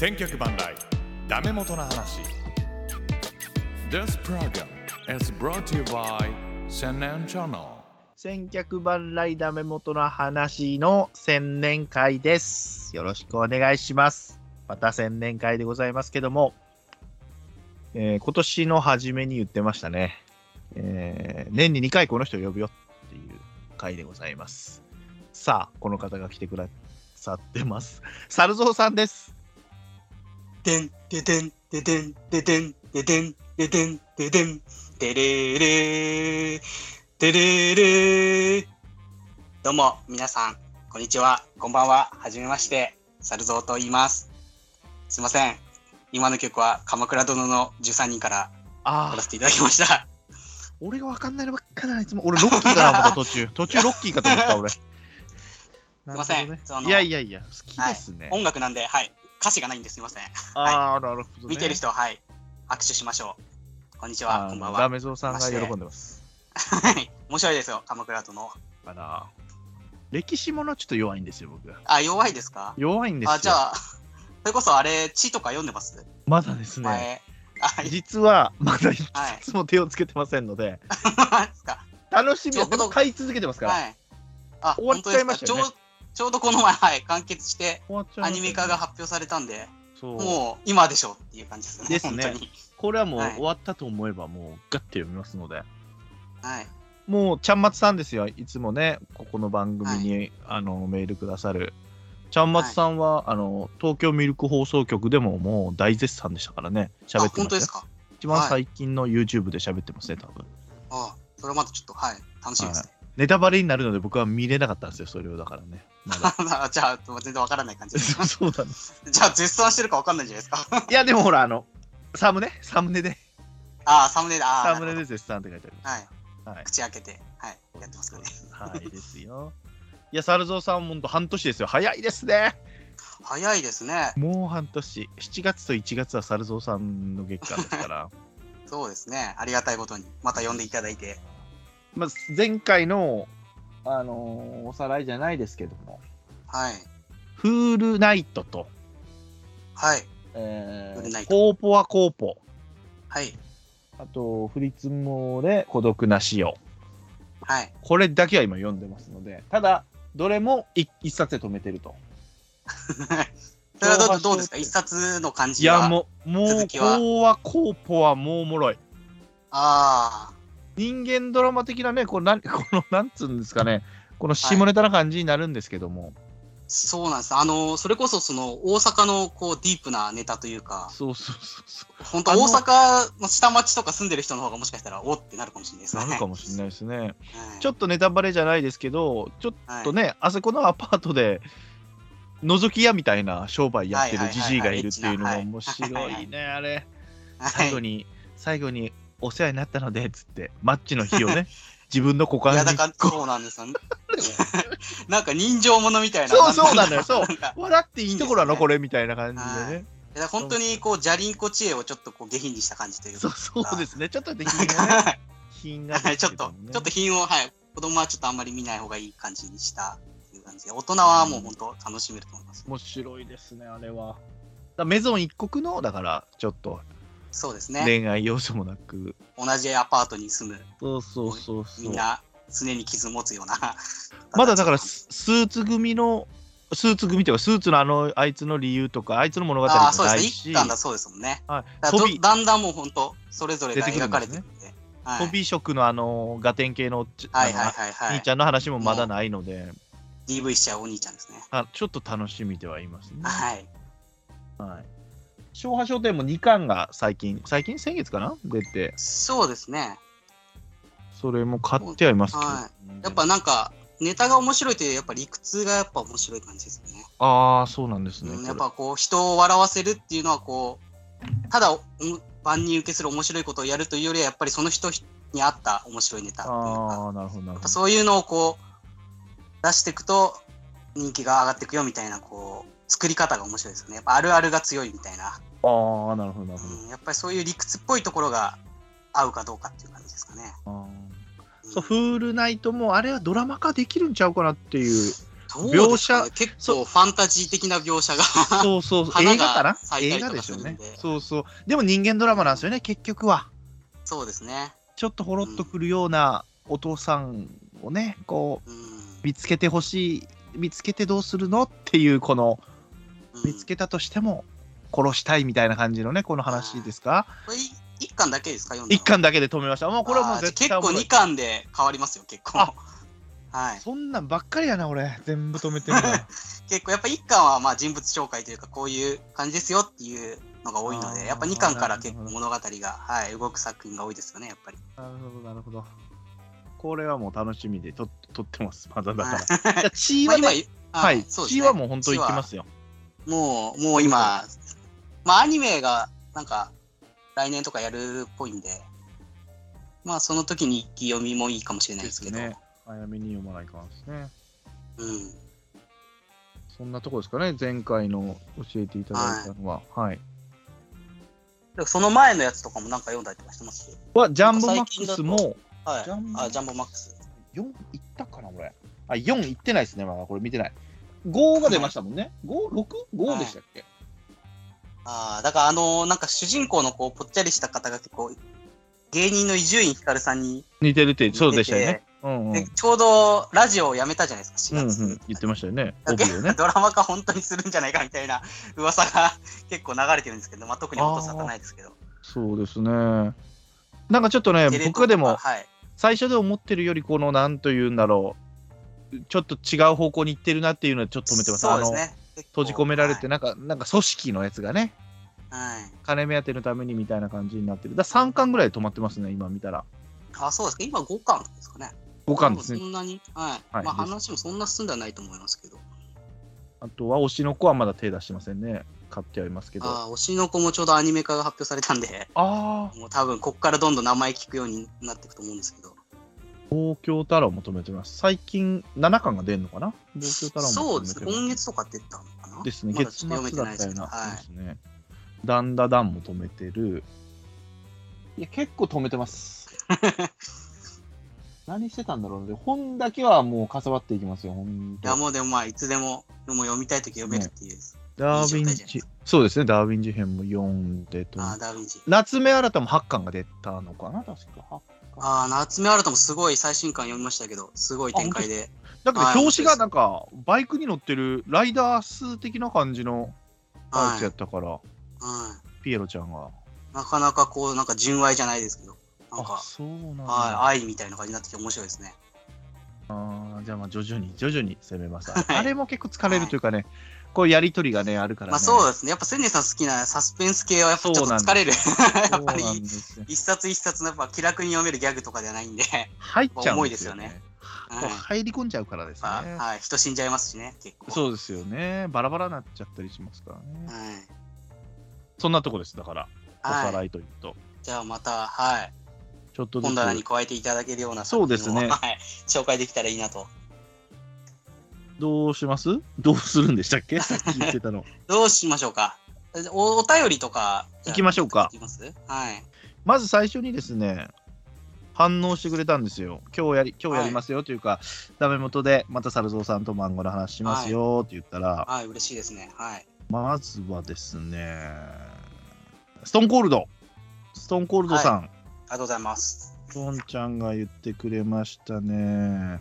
千脚万来ダメ元の話 This program is brought to you by 千年チャンネル千客万来ダメ元の話の千年会です。よろしくお願いします。また千年会でございますけども、えー今年の初めに言ってましたね。えー年に2回この人を呼ぶよっていう会でございます。さあ、この方が来てくださってます。サルゾウさんです。でん、ででん、ででん、ででん、ででん、ででん、ででん、でれれー、でれれー。どうも、皆さん、こんにちは、こんばんは、はじめまして、サルゾウと言います。すいません。今の曲は、鎌倉殿の13人からあら、せていただきました。俺がわかんないのばっかだな、いつも。俺、ロッキーかな、思った途中。途中、ロッキーかと思った、俺。すいませんそのいやいやいや、好きですね。音楽なんで、はい、歌詞がないんです、すいません。ああ、なるほど、ね。見てる人は、はい、握手しましょう。こんにちは、こんばんは。ダメゾウさんが喜んでます。はい、面白いですよ、鎌倉殿。あら、歴史ものちょっと弱いんですよ、僕。あ、弱いですか？弱いんですよ。あ、じゃあ、それこそあれ、地とか読んでます？まだですね、実はまだ一はいつも手をつけてませんので、ですか。楽しみはちょうどでも買い続けてますから。はい。あ、終わっちゃいましたよねちょうどこの前、はい、完結して、アニメ化が発表されたんで、そうもう今でしょっていう感じですね。ですね。これはもうはい終わったと思えば、もうガッて読みますので。はい。もう、ちゃんまつさんですよ。いつもね、ここの番組に、あのメールくださる。ちゃんまつさんは、あの東京ミルク放送局でももう大絶賛でしたからね。あ、喋ってましたよ。本当ですか？一番最近の YouTube で喋ってますね、多分。あ、それはまたちょっと、はい、楽しみですね。ネタバレになるので僕は見れなかったんですよ、それをだからね。まだ じゃあ、全然わからない感じ です。そうなんです。じゃあ、絶賛してるかわかんないんじゃないですか。いや、でもほら、あの、サムネ？サムネで、あ、サムネだ。あサムネで絶賛って書いてありほどはい。はい。口開けて、はい、やってますからね。はい、ですよ。いや、サルゾウさん、ほんと半年ですよ。早いですね。早いですね。もう半年。7月と1月はサルゾウさんの月間ですから。そうですね。ありがたいことに、また呼んでいただいて。まあ、前回の、あのーおさらいじゃないですけども、はい。フールナイトと、はい。えー、フールナイトコーポはコーポ、はい。あと、フリツモーで孤独な死を。はい。これだけは今読んでますので、ただ、どれも一一冊で止めてると。それはどうどうですか？一冊の感いじは？や、もう、もう、続きは？こうはコーポはもうおもろい。あ人間ドラマ的なね、こうなん このなんつうんですかね、この下ネタな感じになるんですけども、あ、そうなんです。あの、それこそその大阪のこうディープなネタというか、そうそうそうそ本当大阪の下町とか住んでる人の方がもしかしたらおってなるかもしれないですう、ね。なるかもしれないですね。はい。ちょっとネタバレじゃないですけど、ちょっはい。とね、あそこのアパートで、覗き屋みたいな商売やってるじじいがいるっていうのがはいはい。はい。はい。面白い。ね、あれ。はい。最後に、最後にお世話になったので、つって、マッチの日をね、自分の股間いや、だにからそうなんですよ。なんか人情ものみたいな。そうそうなのよそう笑っていいところなの、これみたいな感じではいね。本当にこう、じゃりんこ知恵をちょっとこう下品にした感じというか。そうですね、ちょっとでなん品がね、ちょっと、ちょっと品を、はい、子供はちょっとあんまり見ない方がいい感じにしたっていう感じで、大人はもう本当楽しめると思います。面白いですね、あれは。だメゾン一国の、だから、ちょっとそうですね。恋愛要素もなく、同じアパートに住む、そうそうそうそう。みんな常に傷持つような。まだだからス、スーツ組の、スーツ組というか、スーツのあの、あいつの理由とか、あいつの物語もああ、そうですね。ないし、一巻だそうですもんね。はい、だんだんもう本当、それぞれが描かれてるんで。はい飛び職のあの、ガテン系のち、はいはいあはいはい。の兄ちゃんの話もまだないので、DV しちゃうお兄ちゃんですね。あちょっと楽しみではいますね。はい。はい。昭和商店も2巻が最近、最近先月かな？出て、そうですね。それも買ってはいますけど、はやっぱなんか、ネタが面白いというやっぱ理屈がやっぱ面白い感じですよね。ああ、そうなんですね。うん、やっぱこう人を笑わせるっていうのはこうただお万人受けする面白いことをやるというよりはやっぱりその人に合った面白いネタっていうか。ああ、なるほど、そういうのをこう出していくと人気が上がっていくよみたいなこう作り方が面白いですよね。やっぱあるあるが強いみたいな、ああ、なるほど、なるほど。うん、やっぱりそういう理屈っぽいところが合うかどうかっていう感じですかね、あーうんそう、フールナイトも、あれはドラマ化できるんちゃうかなっていう。どうですかね描結構ファンタジー的な描写が。そうそうそう、花が映画かな？映画ですよねするんで。そうそう。でも人間ドラマなんですよね、結局は。そうですね。ちょっとほろっとくるようなお父さんをね、こう、うん。見つけてほしい、見つけてどうするのっていう、この、うん見つけたとしても殺したいみたいな感じのね、この話ですか？これい一巻だけですか？読んだの一巻だけで止めました。もうこれはもう絶対結構二巻で変わりますよ、結構。あはい。そんなんばっかりやな、俺。全部止めてる 結構やっぱ一巻はまあ人物紹介というか、こういう感じですよっていうのが多いので、やっぱ二巻から結構物語が、はい、動く作品が多いですよね、やっぱり。なるほど、なるほど。これはもう楽しみでと撮ってます、まだだ から。血はね、、はい、血はもう本当にいきますよ。もう、もう今、まあアニメがなんか来年とかやるっぽいんで、まあその時に一気読みもいいかもしれないですけど、ね早めに読まないかんですね。うん。そんなとこですかね、前回の教えていただいたのは。はい。でその前のやつとかもなんか読んだりとかしてますは、ジャンボマックスもはい。ジャンボあ、ジャンボマックス。4いったかな、これ。あ、4いってないですね、まだこれ見てない。5が出ましたもんね。5、6?5 でしたっけ、ああ、だからあのーなんか主人公のこう、ぽっちゃりした方が結構、芸人の伊集院光さんに、似てるって、そうでしたよね。うんうん。でちょうどラジオをやめたじゃないですか、4うん月。うん、言ってましたよね。ね。ドラマ化本当にするんじゃないかみたいな噂が結構流れてるんですけど、まあ、特に音沙汰ないですけど。そうですね。なんかちょっとね、僕でもはい。最初で思ってるより、この、なんというんだろう、ちょっと違う方向に行ってるなっていうのはちょっと止めてます。そうですね。閉じ込められて、な。なんか、なんか組織のやつがね、はい。金目当てのためにみたいな感じになってる。だ3巻ぐらいで止まってますね、今見たら。あ、そうですか。今5巻ですかね。5巻ですねそ。んなに、はい。はいまあ話もそんな進んではないと思いますけど。あとは、推しの子はまだ手出してませんね。買ってはいますけど。あああ、推しの子もちょうどアニメ化が発表されたんで、あもう多分こっからどんどん名前聞くようになっていくと思うんですけど。ー、東京太郎も止めてます。最近、7巻が出るのかな？東京太郎もそうですね。止めてます今月とか出たのかなですね、月末だったような。はいで。すね。ダンダダンも止めてる。いや、結構止めてます。何してたんだろうね。本だけはもうかさばっていきますよ、ほんといや、もうでもまあ、いつでも、もう読みたいとき読めるっていう。ダーウィンジす、そうですね、ダーウィン事変も読んでと。ああ、ダーウィンチ。夏目新たも8巻が出たのかな、確か。8巻ああ、夏目新たもすごい最新刊読みましたけど、すごい展開で。だけどはい表紙がなんか、バイクに乗ってるライダース的な感じのやはいつやったから、はい。ピエロちゃんが。なかなかこう、なんか純愛じゃないですけど、なんあ、か、そうなんだ。はい、愛みたいな感じになってきて面白いですね。あーじゃあまあ徐々に徐々に攻めます。はいあれも結構疲れるというかね、こうやりとりがね、あるからね。まあそうですね。やっぱ千年さん好きなサスペンス系はやっぱちょっと疲れる。やっぱり一冊一冊のやっぱ気楽に読めるギャグとかではないんで、入っちゃうんですよね。う入り込んじゃうからですね。まあはい、人死んじゃいますしね、結構。そうですよね。バラバラになっちゃったりしますからね。はい。そんなとこです。だから、おさはい。らいというと。じゃあまた、はい。ちょっと本棚に加えていただけるようなそうですねはい。紹介できたらいいなと。どうします？どうするんでしたっけ？さっき言ってたの。どうしましょうか？おお便りとか。行きましょうかいきます？はい。まず最初にですね、反応してくれたんですよ。今日やり、今日やりますよというか、ダメ元でまた猿蔵さんと漫画の話しますよって言ったら、はい、嬉しいですね。はい。まずはですね、ストーンコールド。ストーンコールドさん、ありがとうございます。ポンちゃんが言ってくれましたね。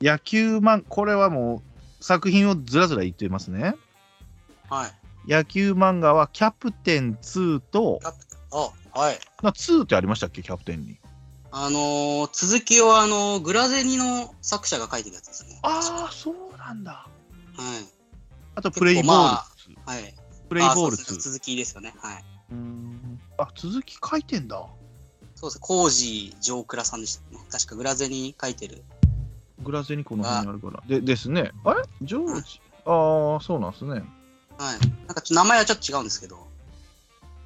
野球漫、これはもう作品をずらずら言ってますね。はい。野球漫画はキャプテン2と、あ、はい。な2ってありましたっけ、キャプテンに。あのー続きをあのーグラゼニの作者が書いてるやつですね。ああ、そうなんだ。はい。あと、プレイボールまあ2。はい。プレイボールあそうですね2。続きですよね。はい。うーんあ、続き書いてんだ。そうですね。コージー・ジョークラさんでしたね。確かグラゼニ書いてる。グラゼにこの辺にあるから。でですね。あれ？ジョージ？ああ、そうなんですね。はい。なんかちょ名前はちょっと違うんですけど、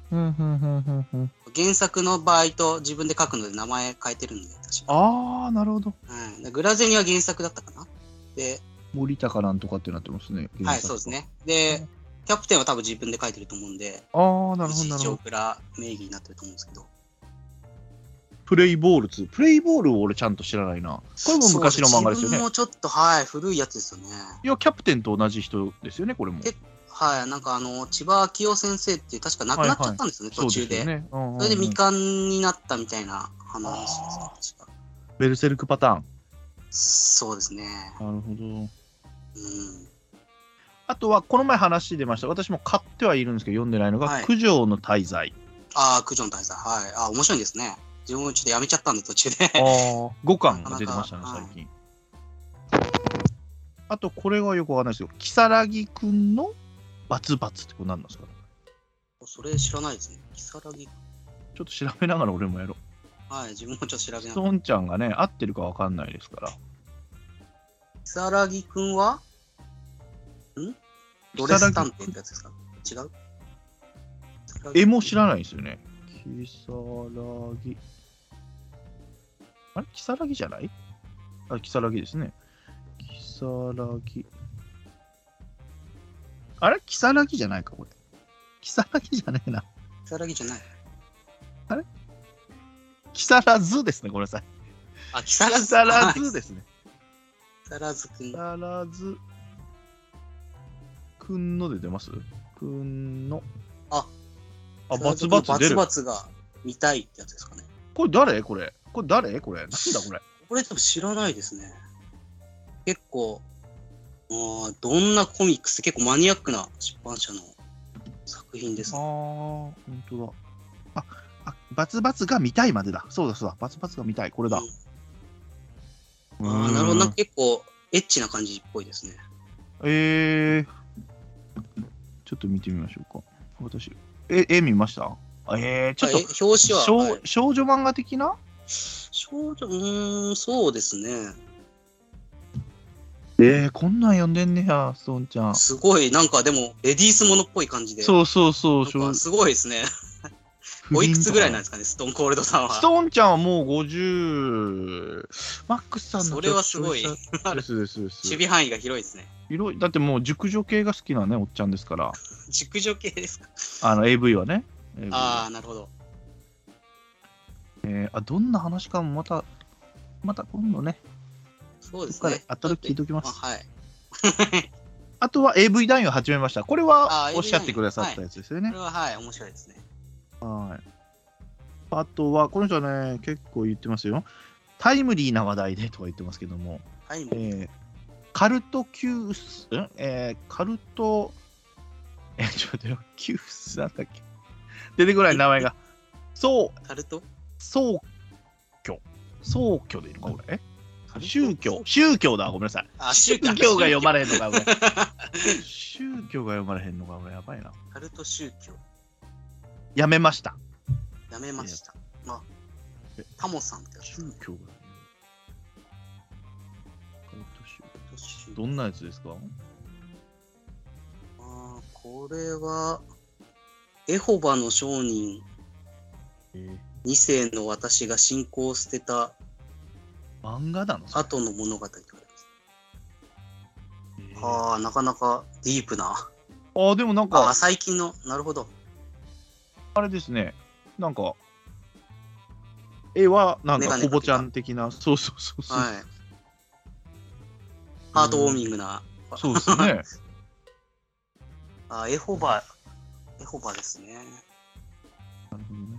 ふんふんふんふんふん原作の場合と自分で書くので名前変えてるんで、確か。ああ、なるほど。はい。でグラゼニは原作だったかな？で、森高なんとかってなってますね。はい、そうです。ね。で、キャプテンは多分自分で書いてると思うんで、ああ、なるほど、なるほど。クラ名義になってると思うんですけど。ププレイボール2。プレイボールを俺ちゃんと知らないな。これも昔の漫画ですよね。もちょっと、はい、古いやつですよね。いや、キャプテンと同じ人ですよね、これも。えはい、なんかあの、千葉明夫先生って確か亡くなっちゃったんですよね、そう途中で。すよね。うんうんうんそれで未完になったみたいな話です確かベルセルクパターン。そうですね。なるほど。うん。あとは、この前話出ました。私も買ってはいるんですけど、読んでないのが、はい九条の大罪。ああ、九条の大佐。はい。あー面白いんですね。自分もちょっとやめちゃったんで、途中で。ああ、5巻が出てましたね、最近。あと、これはよくわかんないですけど、キサラギくんのバツバツってこれ何なんですかそれ知らないですね。キサラギ。ちょっと調べながら俺もやろう。はい、自分もちょっと調べなスがら。トーンちゃんがね、合ってるかわかんないですから。キサラギくんは？ん？ドレス探偵ってやつですか？違う？絵も知らないですよね。キサラギ。あれ？キサラギじゃない？あ、キサラギですね。キサラギ。あれ？キサラギじゃないか、これ。キサラギじゃねえな。キサラギじゃない。キサラズですね、ごめんなさい。あ、キサラズ。キサラはいズですね。キサラズくんキ。サラズ。くんので出ます？くんの。あ、あ、バツバツ出る。バツバツが見たいってやつですかね。これ誰？これ。これ誰？これ。なんだこれ？これ多分知らないですね。結構、あーどんなコミックス結構マニアックな出版社の作品ですああ、ね。本当だ。あ、あ、バツバツが見たいまでだ。そうだそうだ。バツバツが見たい。これだ。うんあーなるほど。結構エッチな感じっぽいですね。えー、ちょっと見てみましょうか。私、え、絵見ました？あえー、ちょっと表紙は、少女漫画的な？少女、うーん、そうですね。えー、こんなん読んでんねや、ストーンちゃん。すごい、なんかでも、レディースものっぽい感じで。そうそうそう。なんかすごいですね。おいくつぐらいなんですかね、ストーンコールドさんは。ストーンちゃんはもう50、マックスさんのそれはすごい。です。守備範囲が広いですね。広いだってもう熟女系が好きなね、おっちゃんですから。熟女系ですか？あの AV はね。ああ、なるほど。えーあどんな話かもまた、また今度ね、そうですねここから。聞いておきますあはい。あとは AV 男優始めました。これはあーおっしゃってくださったやつですよねこれ。ははい、面白いですね。はい。あとは、この人はね、結構言ってますよ。タイムリーな話題でとか言ってますけども、はい、えーカルトキュース、んえーカルト、え、ちょっと待ってよ、キュースなんだっけ出てこない名前が。そう、タルト？宗教。宗教でいいのか、これ？宗教。宗教だ、ごめんなさい。あ、宗 宗教が読まれへんのか、これ。宗教が読まれへんのか、これ、やばいな。カルト宗教。やめました。やめました。まあえ、タモさんって宗ね。教が。カルト宗教教どんなやつですか？あーこれは、エホバの商人え2世の私が信仰を捨てたー、漫画なの？後の物語と言われます。えーああ、なかなかディープな。あーでもなんああ、か、最近の、なるほど。あれですね。なんか、絵はなんかけたかコボちゃん的な、そうそうそうそう。はい。ハートウォーミングな。そうですね。あ、エホバ、エホバですね。なるほどね。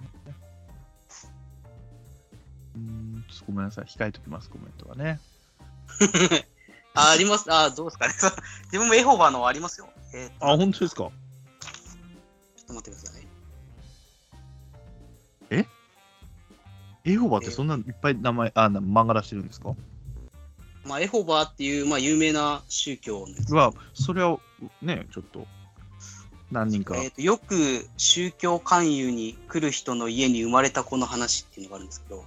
ちょっとごめんなさい。控えときます、コメントはね。あ、あります。あ、どうですかね。自分もエホバのありますよ。えーとあ、本当ですか？ちょっと待ってください。エホバってそんないっぱい名前、あ、な漫画出してるんですか？まあ、エホバっていう、まあ、有名な宗教のやつは、それをね、ちょっと、何人か。えーとよく宗教勧誘に来る人の家に生まれた子の話っていうのがあるんですけど、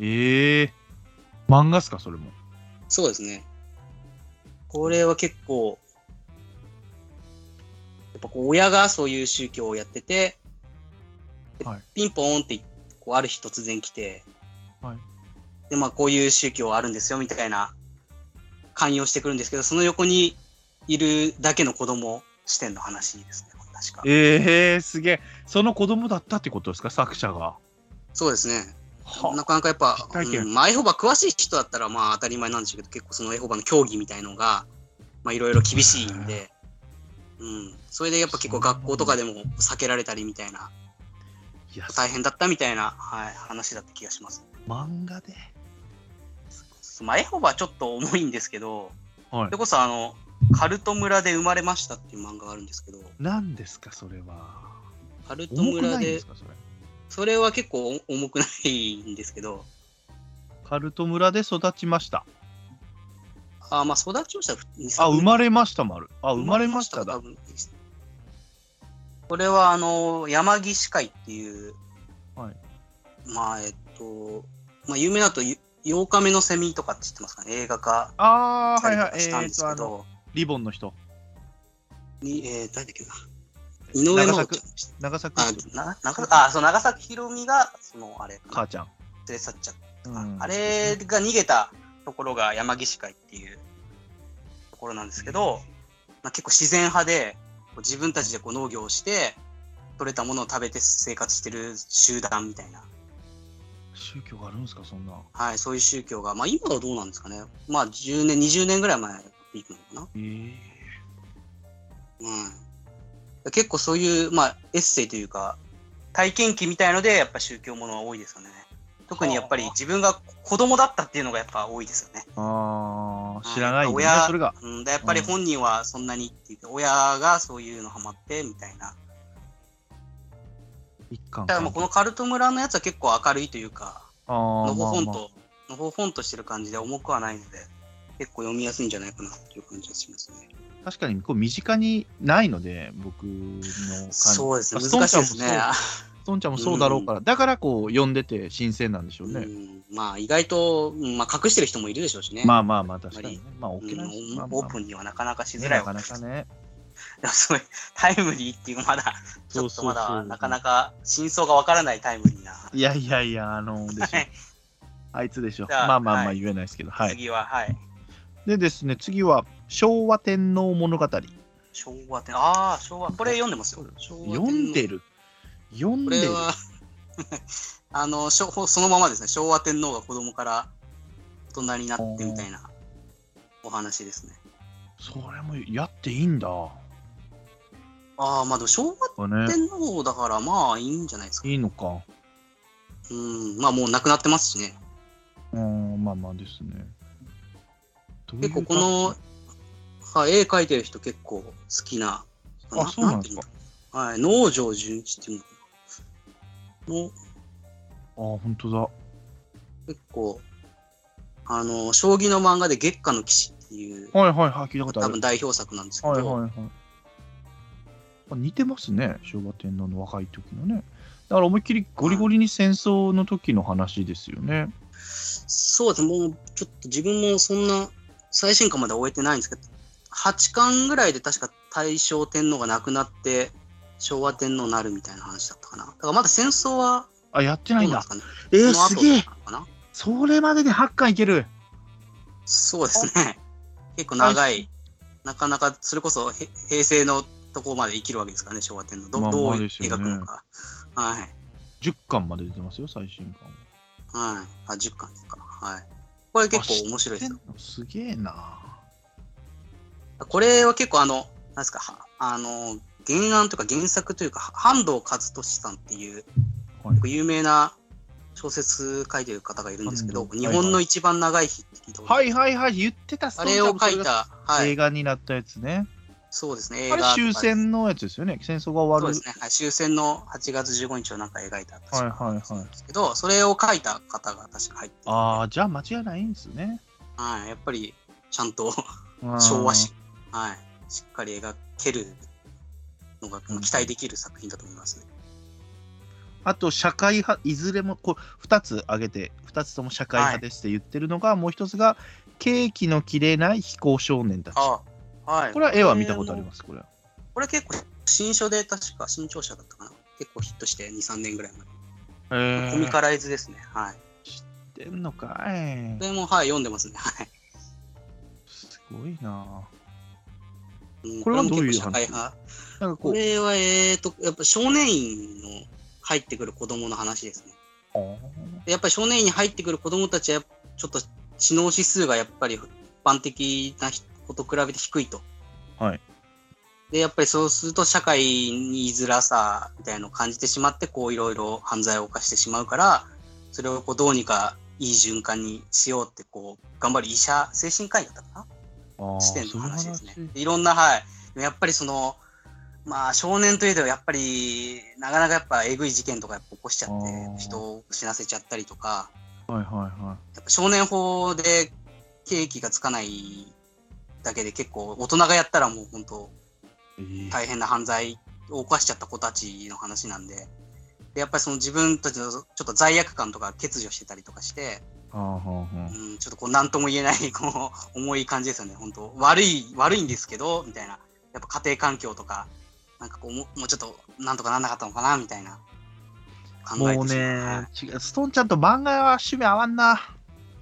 ええ漫画っすか、それも。そうですね。これは結構、やっぱこう親がそういう宗教をやってて、ではいピンポーンってこうある日突然来て、はいでまあこういう宗教あるんですよみたいな勧誘してくるんですけど、その横にいるだけの子供視点の話ですね、確か。ええすげえ。その子供だったってことですか、作者が。そうですね。はなかなかやっぱ、うんまあ、エホバ詳しい人だったらまあ当たり前なんでしょうけど、結構そのエホバの競技みたいのが、まあいろいろ厳しいんで、うん。それでやっぱ結構学校とかでも避けられたりみたいな、大変だったみたいな、はい、話だった気がします。漫画で？まあエホバはちょっと重いんですけど、はいそれ。こそあの、カルト村で生まれましたっていう漫画があるんですけど、何ですか、それは。カルト村でいんです、か、それ。は結構重くないんですけど、カルト村で育ちました。あまあ育ちました。あ、生まれました、丸。あ、生まれましただ。これはあの山岸会っていう、はいまあえっと、まあ、有名だとゆ8日目のセミとかって知ってますかね？映画化あー、はいはい。えしたんですけど、リボンの人。にえー、誰だっけな？井上真央ちゃんでした長崎あな長崎あそう長崎ひろみがそのあれ。母ちゃん。連れ去っちゃった、うん。あれが逃げたところが山岸会っていうところなんですけど、まあ、結構自然派で自分たちでこう農業をして取れたものを食べて生活してる集団みたいな、宗教があるんですか、そんな。はい、そういう宗教が、まあ、今はどうなんですかね。まあ10年20年ぐらい前ピークなのかえー、な、うん、結構そういう、まあ、エッセイというか体験記みたいのでやっぱ宗教ものは多いですよね特にやっぱりはあ自分が子供だったっていうのがやっぱ多いですよねあー、知らないんだね、親それが。うん、でやっぱり本人はそんなにって言って、親がそういうのハマってみたいな。だからもうこのカルト村のやつは結構明るいというか、あのー、まあまあほほんと、のほほんとしてる感じで重くはないので、結構読みやすいんじゃないかなっていう感じがしますね。確かにこう身近にないので、僕の感じ。そうですね、まあ難しいですね。ストンちゃんもそうだろうから、だからこう読んでて新鮮なんでしょうね。うん、まあ意外と、うんまあ、隠してる人もいるでしょうしね。まあまあまあ、確かにね。まあ、うん OK なんですまあまあオープンにはなかなかしづらいねなかなかね。でもすごいタイムリーっていうまだ、ちそうそうそうょっとまだなかなか真相がわからないタイムリーな。いやいやいや、あの、でしょはいあいつでしょ。まあまあまあはい言えないですけど、はい。次は、はい。でですね、次は昭和天皇物語。昭和天ああ、昭和。これ読んでますよ。読んでる。読んでる。これは、あの、しょそのままですね。昭和天皇が子供から大人になってみたいなお話ですね。それもやっていいんだ。ああ、まあでも昭和天皇だからまあいいんじゃないですか。いいのか。うん、まあもう亡くなってますしね。うん、まあまあですね。結構この、はい、絵描いてる人結構好きな。あそうなんですかはい、農場純一っていうのあ、本当だ。結構、あの、将棋の漫画で月下の騎士っていう、はいはいはい、聞いたことある多分。代表作なんですけど、はいはいはい。あ似てますね、昭和天皇の若い時のね。だから思いっきりゴリゴリに戦争の時の話ですよね。そうですね、もうちょっと自分もそんな最新刊まで終えてないんですけど、8巻ぐらいで確か大正天皇が亡くなって、昭和天皇になるみたいな話だったかな。だからまだ戦争はあ、やってどないんだ。えー、すげえそれまでで8巻いけるそうですね。結構長い、なかなかそれこそへ平成のところまで生きるわけですからね、昭和天皇。ど,、まあどう描くのか。はい。10巻まで出てますよ、最新巻。はい。あ、10巻ですか。はい。これ結構面白いですよ。すげえな。これは結構あの、なんですか、はあの、原案とか原作というか、半藤和俊さんっていう、有名な小説書いてる方がいるんですけど、日本の一番長い日って聞いたことあるはいはい。はい、言ってた。あれを書いた、はい、映画になったやつね。そうですね、映画終戦のやつですよね。戦争が終わる。そうですね、はい、終戦の8月15日をなんか描いたはいはいはい。けど、それを書いた方が確か入っててああ、じゃあ間違いないんですね。はい、やっぱりちゃんとうん。昭和史、はい、しっかり描けるのがうん期待できる作品だと思いますね。あと、社会派、いずれもこう2つ挙げて、2つとも社会派ですって言ってるのが、もう一つが、ケーキの切れない非行少年たち。あはい、これは絵は見たことあります、これは。これ結構新書で確か新潮社だったかな？結構ヒットして2、3年ぐらい前。へコミカライズですね。はい。知ってんのかいこ。れも、はい、読んでますね。はい。すごいなうんこれはどういうも結構社会派。なんかこう、これは、えーと、やっぱ少年院の入ってくる子供の話ですね。でやっぱり少年院に入ってくる子供たちは、ちょっと知能指数がやっぱり一般的な子と比べて低いと。はい。で、やっぱりそうすると社会に居づらさみたいなのを感じてしまって、こういろいろ犯罪を犯してしまうから、それをこうどうにかいい循環にしようって、こう、頑張る医者、精神科医だったかな？視点の話ですね。いろんな、はい。やっぱりその、まあ少年といえどやっぱりなかなかやっぱえぐい事件とかやっぱ起こしちゃって人を死なせちゃったりとか。はいはいはやっぱ少年法で刑期がつかないだけで結構大人がやったらもう本当大変な犯罪を犯しちゃった子たちの話なんで。でやっぱりその自分たちのちょっと罪悪感とか欠如してたりとかして、うん、ちょっとこう何とも言えないこう 重い感じですよね本当。悪い悪いんですけどみたいな。やっぱ家庭環境とかなんかこうももうちょっとなんとかなんなかったのかなみたいな。考えもうね、違う、ストーンちゃんと漫画は趣味合わんな。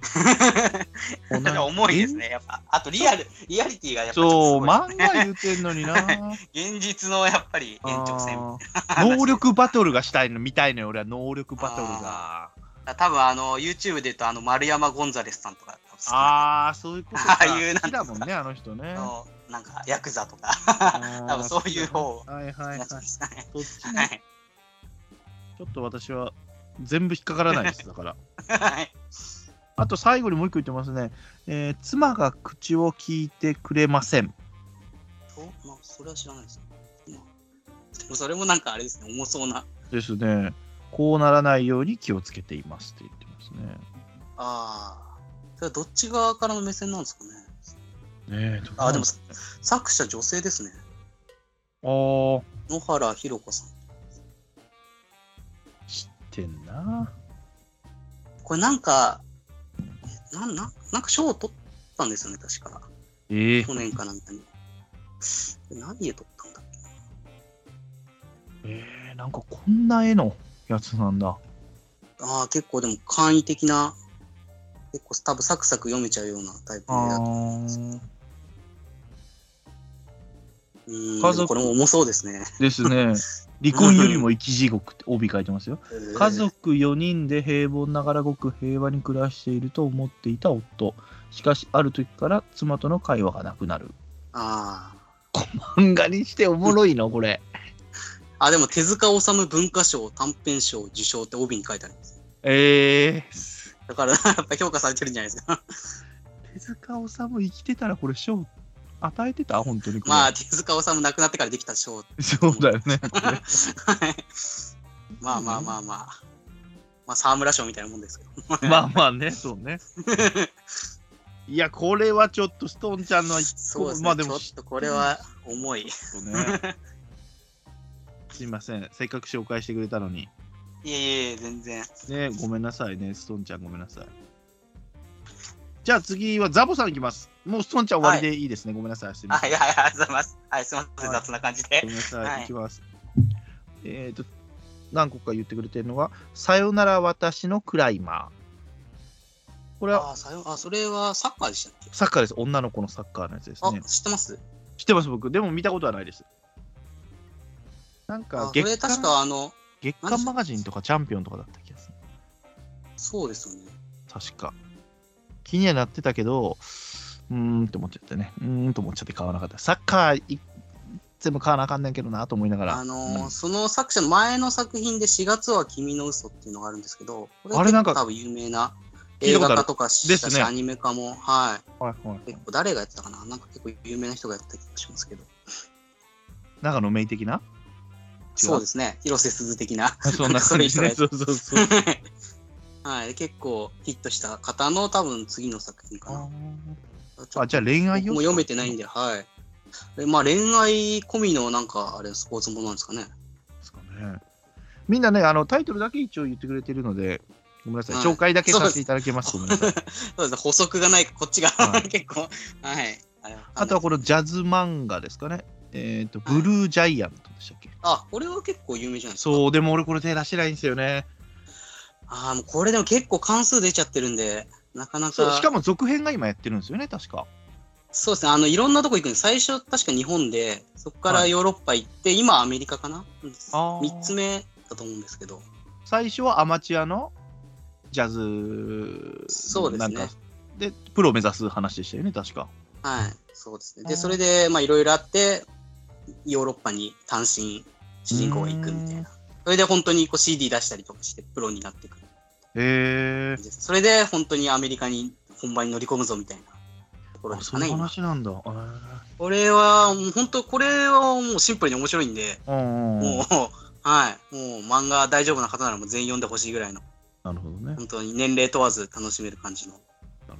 重いですね。やっぱあとリアルリアリティがやっぱちょそう、漫画言うてんのにな。現実のやっぱり延長線あー。能力バトルがしたいの、見たいのよ、俺は。能力バトルが。多分あの YouTube で言うとあの丸山ゴンザレスさんとかああ、そういうことか。ああいうなんだもんね、あの人ね。のなんかヤクザとか 多分そういう方はいはいはい。ねそっちはね。いちょっと私は全部引っかからないです、だから。はいあと最後にもう一個言ってますね。えー妻が口を聞いてくれません。とまあそれは知らないですねそれもなんかあれですね重そうなですね。こうならないように気をつけていますって言ってますね。ああどっち側からの目線なんですかね。ねえ、あでも作者女性ですね。あー。野原ひろ子さん。知ってんな。これなんかえなんなんなんか賞を取ったんですよね確か。ええ去年かなんかに。何で取ったんだっけえー、なんかこんな絵のやつなんだ。ああ、結構でも簡易的な、結構多分サクサク読めちゃうようなタイプだと思うんです。うーん、家族これも重そうですね。ですね。離婚よりも生き地獄って帯書いてますよ。家族4人で平凡ながらごく平和に暮らしていると思っていた夫。しかし、ある時から妻との会話がなくなる。あ漫画にしておもろいの？これ。あ。あ、でも手塚治虫文化賞短編賞受賞って帯に書いてあります。えー、だからやっぱ評価されてるんじゃないですか。手塚治虫生きてたらこれ賞与えてた？本当に。まあ、手塚治虫亡くなってからできた賞。そうだよね。はいまあまあまあまあ。まあ、沢村賞みたいなもんですけど。まあまあね、そうね。いや、これはちょっとストーンちゃんの一そうですね。まあでもちょっとこれは重い。個ね。すいません。せっかく紹介してくれたのに。いえいえ、全然。ね、ごめんなさいね、ストーンちゃんごめんなさい。じゃあ次はザボさんいきます。もうストーンちゃん終わりでいいですね。ごめんなさい。すいません。はいはい、ありがとうございます。はい、すみません、はい雑な感じでご。めんなさい。はいいきます。えっ、と、何個か言ってくれてるのが、さよなら私のクライマー。これはああ、さよあ、それはサッカーでしたっけ？サッカーです。女の子のサッカーのやつですあ、ね。知ってます？知ってます、僕。でも見たことはないです。なんあかそれ確かあの、月刊マガジンとかチャンピオンとかだった気がする。そうですよね。確か。気にはなってたけど、うーんって思っちゃってね。うーんと思っちゃって買わなかった。サッカーい全部買わなあかんねんけどなと思いながら。あのーうんその作者の前の作品で4月は君の嘘っていうのがあるんですけど、これあれなんか多分有名な映画化とかしたし、ねアニメ化も、はい。はいはい結構誰がやってたかな？なんか結構有名な人がやってた気がしますけど。長野メイ的な？そうですね。広瀬すず的な。そんなそういう人がやっそうそうそう。はい。結構ヒットした方の多分次の作品かな。あ、じゃあ恋愛要素僕も読めてないんで、はい。でまあ恋愛込みのなんかあれスポーツものなんですかね。ですかね。みんなね、あのタイトルだけ一応言ってくれてるので、ごめんなさい、はい紹介だけさせていただけます。そうですね。補足がない、こっちが、はい 結構。はい。あとはこのジャズ漫画ですかね。えっ、と、ブルージャイアントでしたっけ、あ、これは結構有名じゃないですか。そう、でも俺これ手出してないんですよね。ああ、もうこれでも結構関数出ちゃってるんで、なかなか。そう、しかも続編が今やってるんですよね、確か。そうですね。あの、いろんなとこ行くんです。最初、確か日本で、そこからヨーロッパ行って、今アメリカかな？あー ?3 つ目だと思うんですけど。最初はアマチュアのジャズそうですねなんかでプロを目指す話でしたよね確かはい、そうですね。で、それで、まあ、いろいろあって、ヨーロッパに単身、主人公が行くみたいな。それで本当にこう CD 出したりとかして、プロになっていく。へえそれで本当にアメリカに本番に乗り込むぞみたいな。ところですかね、そういう今。話なんだ。へこれは、もう本当、これはもうシンプルに面白いんで、ーうんうんうん。もう、はい、もう漫画大丈夫な方ならもう全員読んでほしいぐらいの、なるほどね。本当に年齢問わず楽しめる感じの。なる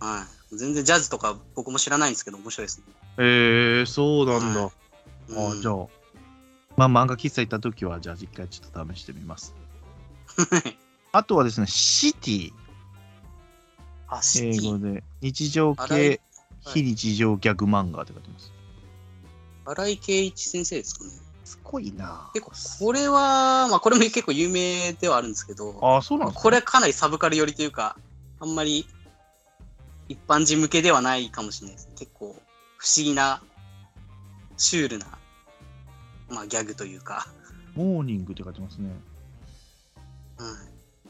はい。全然ジャズとか僕も知らないんですけど、面白いですね。ほどへえそうなんだ、はい。うん。あじゃあまあ漫画喫茶行った時はじゃあ一回ちょっと試してみます。あとはですねシティ。あ、シティ。英語で。日常系非日常ギャグ漫画って書いてます。荒井圭一先生ですかね。すごいな。結構、これは、まあ、これも結構有名ではあるんですけど、ああそうなんですかこれはかなりサブカル寄りというか、あんまり一般人向けではないかもしれないです。結構、不思議な、シュールな、まあ、ギャグというか、モーニングって書いてますね。うん。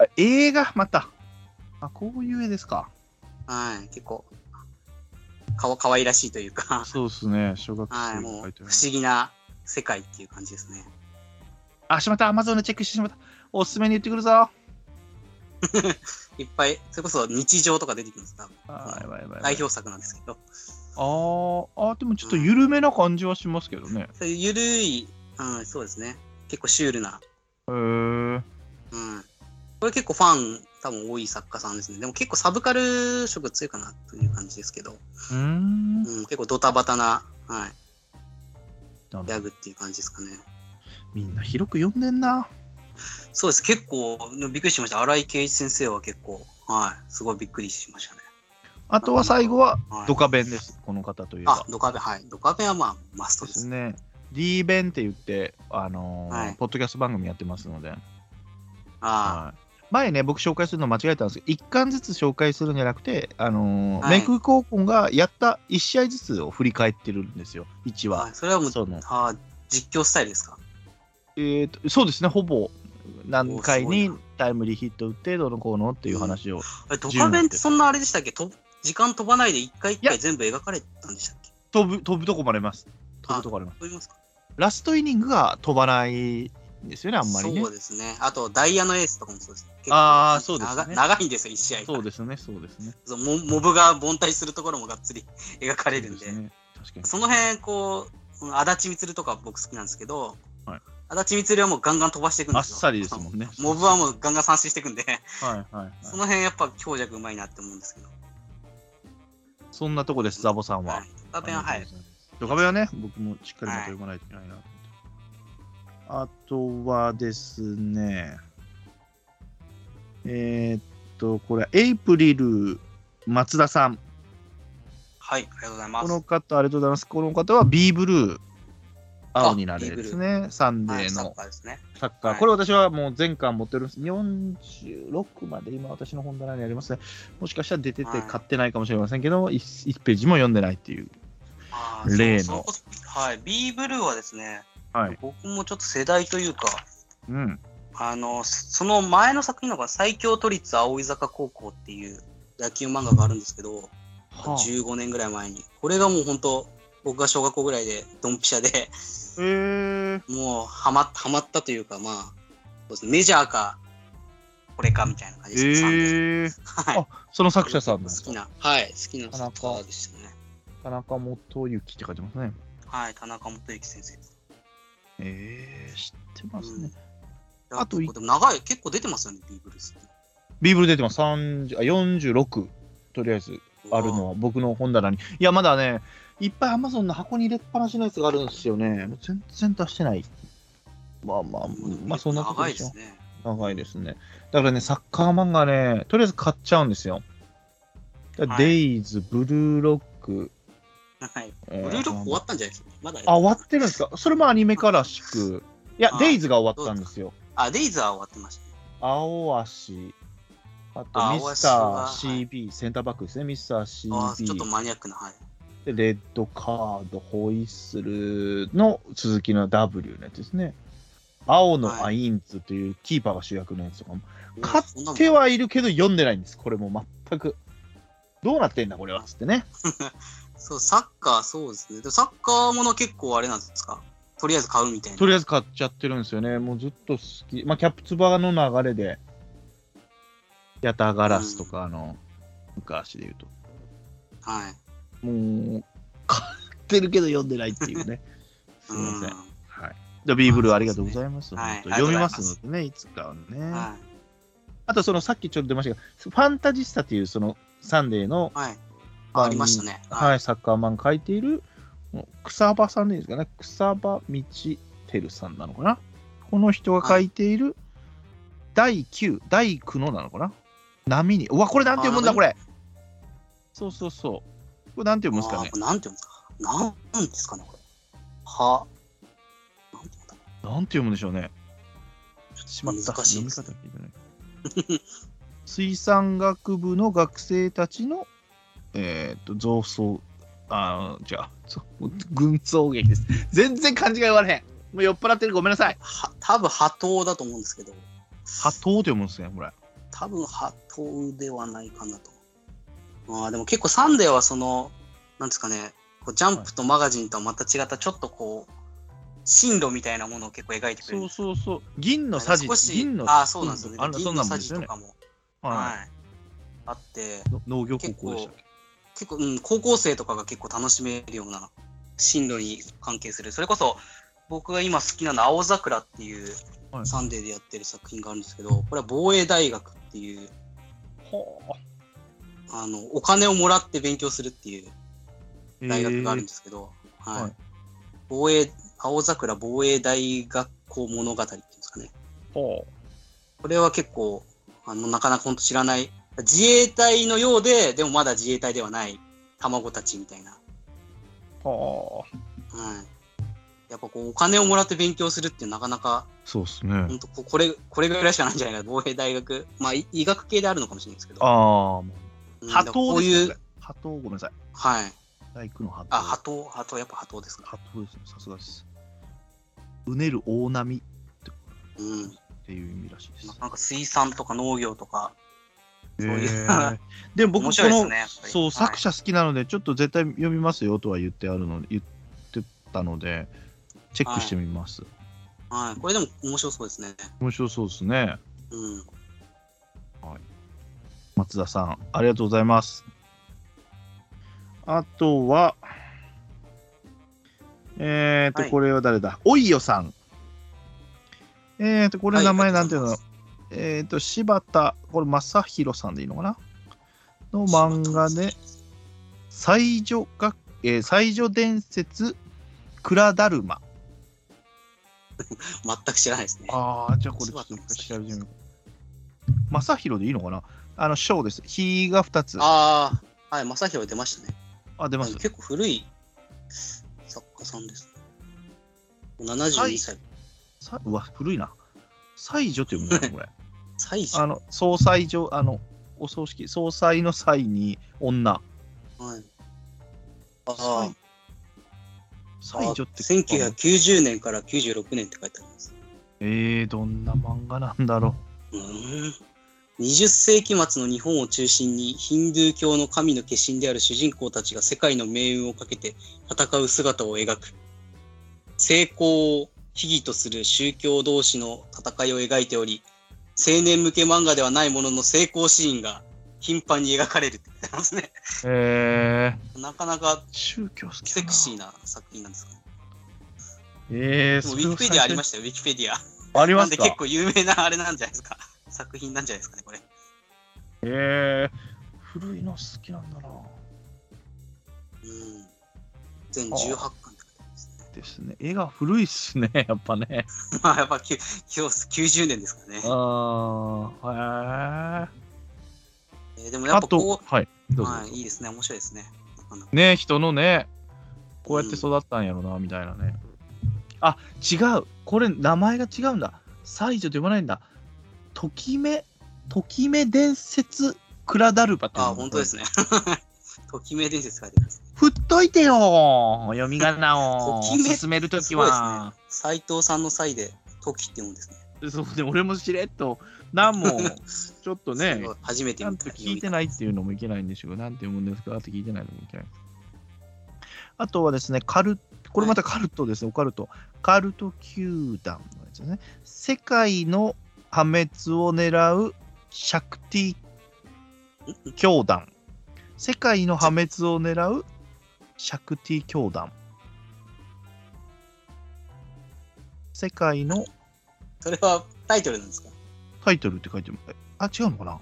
あ映画？また。あこういう絵ですか。はい、結構、かわかわいらしいというか、そうですね。小学はい、生もう、不思議な世界っていう感じですね。あしまった。アマゾンでチェックしてしまった。おすすめに言ってくるぞ。いっぱい、それこそ日常とか出てきます。多分。代表作なんですけど、あーあーでもちょっと緩めな感じはしますけどねそういうゆるい、うん、そうですね。結構シュールな。へえうん。これ結構ファン多分多い作家さんですね。でも結構サブカル色強いかなという感じですけど、うーんうん、結構ドタバタな、はい、ギャグっていう感じですかね。みんな広く読んでんなそうです。結構びっくりしました。荒井圭一先生は結構、はい、すごいびっくりしましたね。あとは最後ははい、ドカベンです。この方といえば。あ、ドカベン、はい。ドカベンはまあマストでですす。ね D 弁って言ってあのーはい。ポッドキャスト番組やってますので。あはい。前ね、僕紹介するの間違えたんですけど、1巻ずつ紹介するんじゃなくて、あのーはい。メク高校がやった1試合ずつを振り返ってるんですよ、1あ、話。はい、それはもう、そのあ実況スタイルですか？えーとそうですね、ほぼ何回にタイムリーヒット打って、どうのこうのっていう話を、えドカベンってそんなあれでしたっけ？と時間飛ばないで一回一回全部描かれたんでしたっけ？飛ぶ飛ぶとこもあります。飛ぶとこあります。ますか？ラストイニングが飛ばないんですよね、あんまりねそう。ですね。あと、ダイヤのエースとかもそうですあーそうですね長長いんですよ、一試合が。そうですね、そうですね。そうモモブが凡退するところもがっつり描かれるんで、ね確かに。その辺、こう、うん足立満とか僕好きなんですけど、はい足立満はもうガンガン飛ばしていくんですよ。あっさりですもんねモブはもうガンガン三振していくんで、はいはいはい。その辺やっぱ強弱うまいなって思うんですけど。そんなとこです、ザボさんは。はい。ドカベンははい。ドカベンはね、僕もしっかりまた読まないといけないなと思って。あとはですね、えーっと、これ、エイプリル松田さん。はい、ありがとうございます。この方、ありがとうございます。この方は B ブルー、青になれですね、サンデーのカーですね。サッカー。はいこれ私はもう全巻持ってるんです。46まで今私の本棚にありますね。もしかしたら出ててはい買ってないかもしれませんけども、1, ページも読んでないっていう。あ例のはい、B ブルーはですね、はい。僕もちょっと世代というか、うん。あの、その前の作品のが最強都立葵坂高校っていう野球漫画があるんですけど、はあ、15年ぐらい前に。これがもう本当、僕が小学校ぐらいでドンピシャで、えー、もうハマハマったというか、まあ、そうですね、メジャーか、これかみたいな感じですね。えー、はい。あその作者さんなんですか？好きな、はい、好きな田中方でしたね。田中元幸って書いてますね。はい、田中元幸先生。えー、知ってますね。うん、あといでも長い、結構出てますよね、ビーブルースって。ビーブル出てます。30あ46、とりあえずあるのは僕の本棚に。いや、まだね、いっぱい Amazon の箱に入れっぱなしのやつがあるんですよね。もう全然出してない。まあまあ、うんまあそんなとこでしょ長いです。ね。長いですね。だからね、サッカー漫画ね、とりあえず買っちゃうんですよ。デイズ、ブルーロック、はい。えブルーロック終わったんじゃないですか？まだあ、終わってるんですか？それもアニメ化らしく。いやあ、デイズが終わったんですよ。あ、デイズは終わってましたね。青足、あとあミスター CB、センターバックですね、ミスターあーちょっと CB、マニアックな、はい。でレッドカード、ホイッスルの続きの W のやつですね。青のアインツというキーパーが主役のやつとかも、買そんなもん手はいるけど読んでないんです。これも全く。どうなってんだ、これは。つってね。そう、サッカー、そうですね。でサッカーもの結構あれなんですか？とりあえず買うみたいな。とりあえず買っちゃってるんですよね。もうずっと好き。まあ、キャプツバの流れで、ヤタガラスとか、あの、昔で言うと。はい。もう、買ってるけど読んでないっていうね。すみません。うはい。じゃあ、ビーブルーありがとうございます。はい読みますのでね、いつかはね。ん。はあと、そのさっきちょっと出ましたが、ファンタジスタっていう、そのサンデーの、い。はい。あありましたね。はい、サッカーマン書いている、草場さんでいいですかね、草場道照さんなのかな。この人が書いている、第9、第9のなのかな。波に、うわ、これなんて読むんだ、あこれ。そうそうそう。これなんて読むんですかね？なんていうんですか？なんですかね、これ。は。なんて読むんでしょうね。しまった。難しいです。水産学部の学生たちの、えっ、と、増走、あーじゃあ、軍曹劇です。全然漢字が言われへん。もう酔っ払ってるごめんなさい。は多分波頭だと思うんですけど、波頭って読むんですね、これ。多分波頭ではないかなと。ああ、でも結構サンデーはその、なんですかね、こうジャンプとマガジンとはまた違った、ちょっとこう、進路みたいなものを結構描いてくれる。そうそうそう。銀のさじ銀のああ、そうなんですよね。銀のさんもんですよね。じとかも、ははい。あって、農業高校でした結構、うん、高校生とかが結構楽しめるような進路に関係する。それこそ、僕が今好きなのは青桜っていうはいサンデーでやってる作品があるんですけど、これは防衛大学っていう、ほあの、お金をもらって勉強するっていうう大学があるんえですけど、はい。はい防衛、青桜防衛大学校物語っていうんですかね。ーほこれは結構、あの、なかなか本当知らない、自衛隊のようで、でもまだ自衛隊ではない卵たちみたいな。うほうはい。やっぱこう、お金をもらって勉強するってなかなか、そうですね。本当ここれ、これぐらいしかないんじゃないかな。防衛大学。まあ、い医学系であるのかもしれないですけど。ああ、うん波だからこう頭ですね。いう、波頭、ごめんなさい。はい。大工の波頭。あ、波頭、波頭、やっぱ波頭ですか。波頭ですね。さすがです。うねる大波っうん。ていう意味らしいです。なんか水産とか農業とか、そういう でも僕この、ね。そう、はい作者好きなので、ちょっと絶対読みますよとは言ってあるの言ってたので、チェックしてみます。はい。これでも面白そうですね。面白そうですね。うん。松田さん、ありがとうございます。あとは、えっ、と、はいこれは誰だ？おいよさん。えっ、と、これはい名前なんていうの、ありがとえっ、と、柴田、これ正弘さんでいいのかな？の漫画で、最女学、えー、最女伝説、蔵だるま。全く知らないですね。ああ、じゃあこれちょっと一回調べてみよう。正弘でいいのかな？あの、章です。日が2つ。あ、ああ、はい。正宏出ましたね。出ます。結構古い作家さんですね。72歳。さうわ、古いな。祭女って読むんだこれ。祭司あの、総裁女、あの、お葬式、総裁の際に女。はい。ああ、祭女って。1990年から96年って書いてあります。えー、どんな漫画なんだろうーん。20世紀末の日本を中心にヒンドゥー教の神の化身である主人公たちが世界の命運をかけて戦う姿を描く。成功を秘義とする宗教同士の戦いを描いており、青年向け漫画ではないものの成功シーンが頻繁に描かれるって言ってますね。う。えー、なかなか宗教セなクシーな作品なんですかね。えー、ウィキペディアありまししたよ、ウィキペディア。た。ありなんでますか結構有名なあれなんじゃないですか。作品なんじゃないですかね、これ。えー、古いの好きなんだな。うん。全18巻って書いますね。ですね。絵が古いっすね、やっぱね。まあやっぱきゅきょ90年ですからね。あー、へえーでもー。あやっぱこ、とはい、どう、うぞ。はい、いいですね。面白いですね。ね人のね、こうやって育ったんやろな、みたいなね。あ、違う。これ、名前が違うんだ。西女と呼ばないんだ。ときめ、ときめ伝説、クラダルバあ、本当ですね。ときめ伝説書いてます。振っといてよ読み仮名をときめ進めるときはね。。斎藤さんの際で、時って言うんですね。そうね、俺もしれっと、何も、ちょっとね初めて見た。と聞いてないっていうのもいけないんでしょうが、なんて読むんですかって聞いてないのもいけない。あとはですね、カルこれまたカルトですね、オカルト。カルト球団のやつですね。世界の破滅を狙うシャクティ教団。世界の破滅を狙うシャクティ教団。世界のそれはタイトルなんですか？タイトルって書いてる。あ、違うのかな？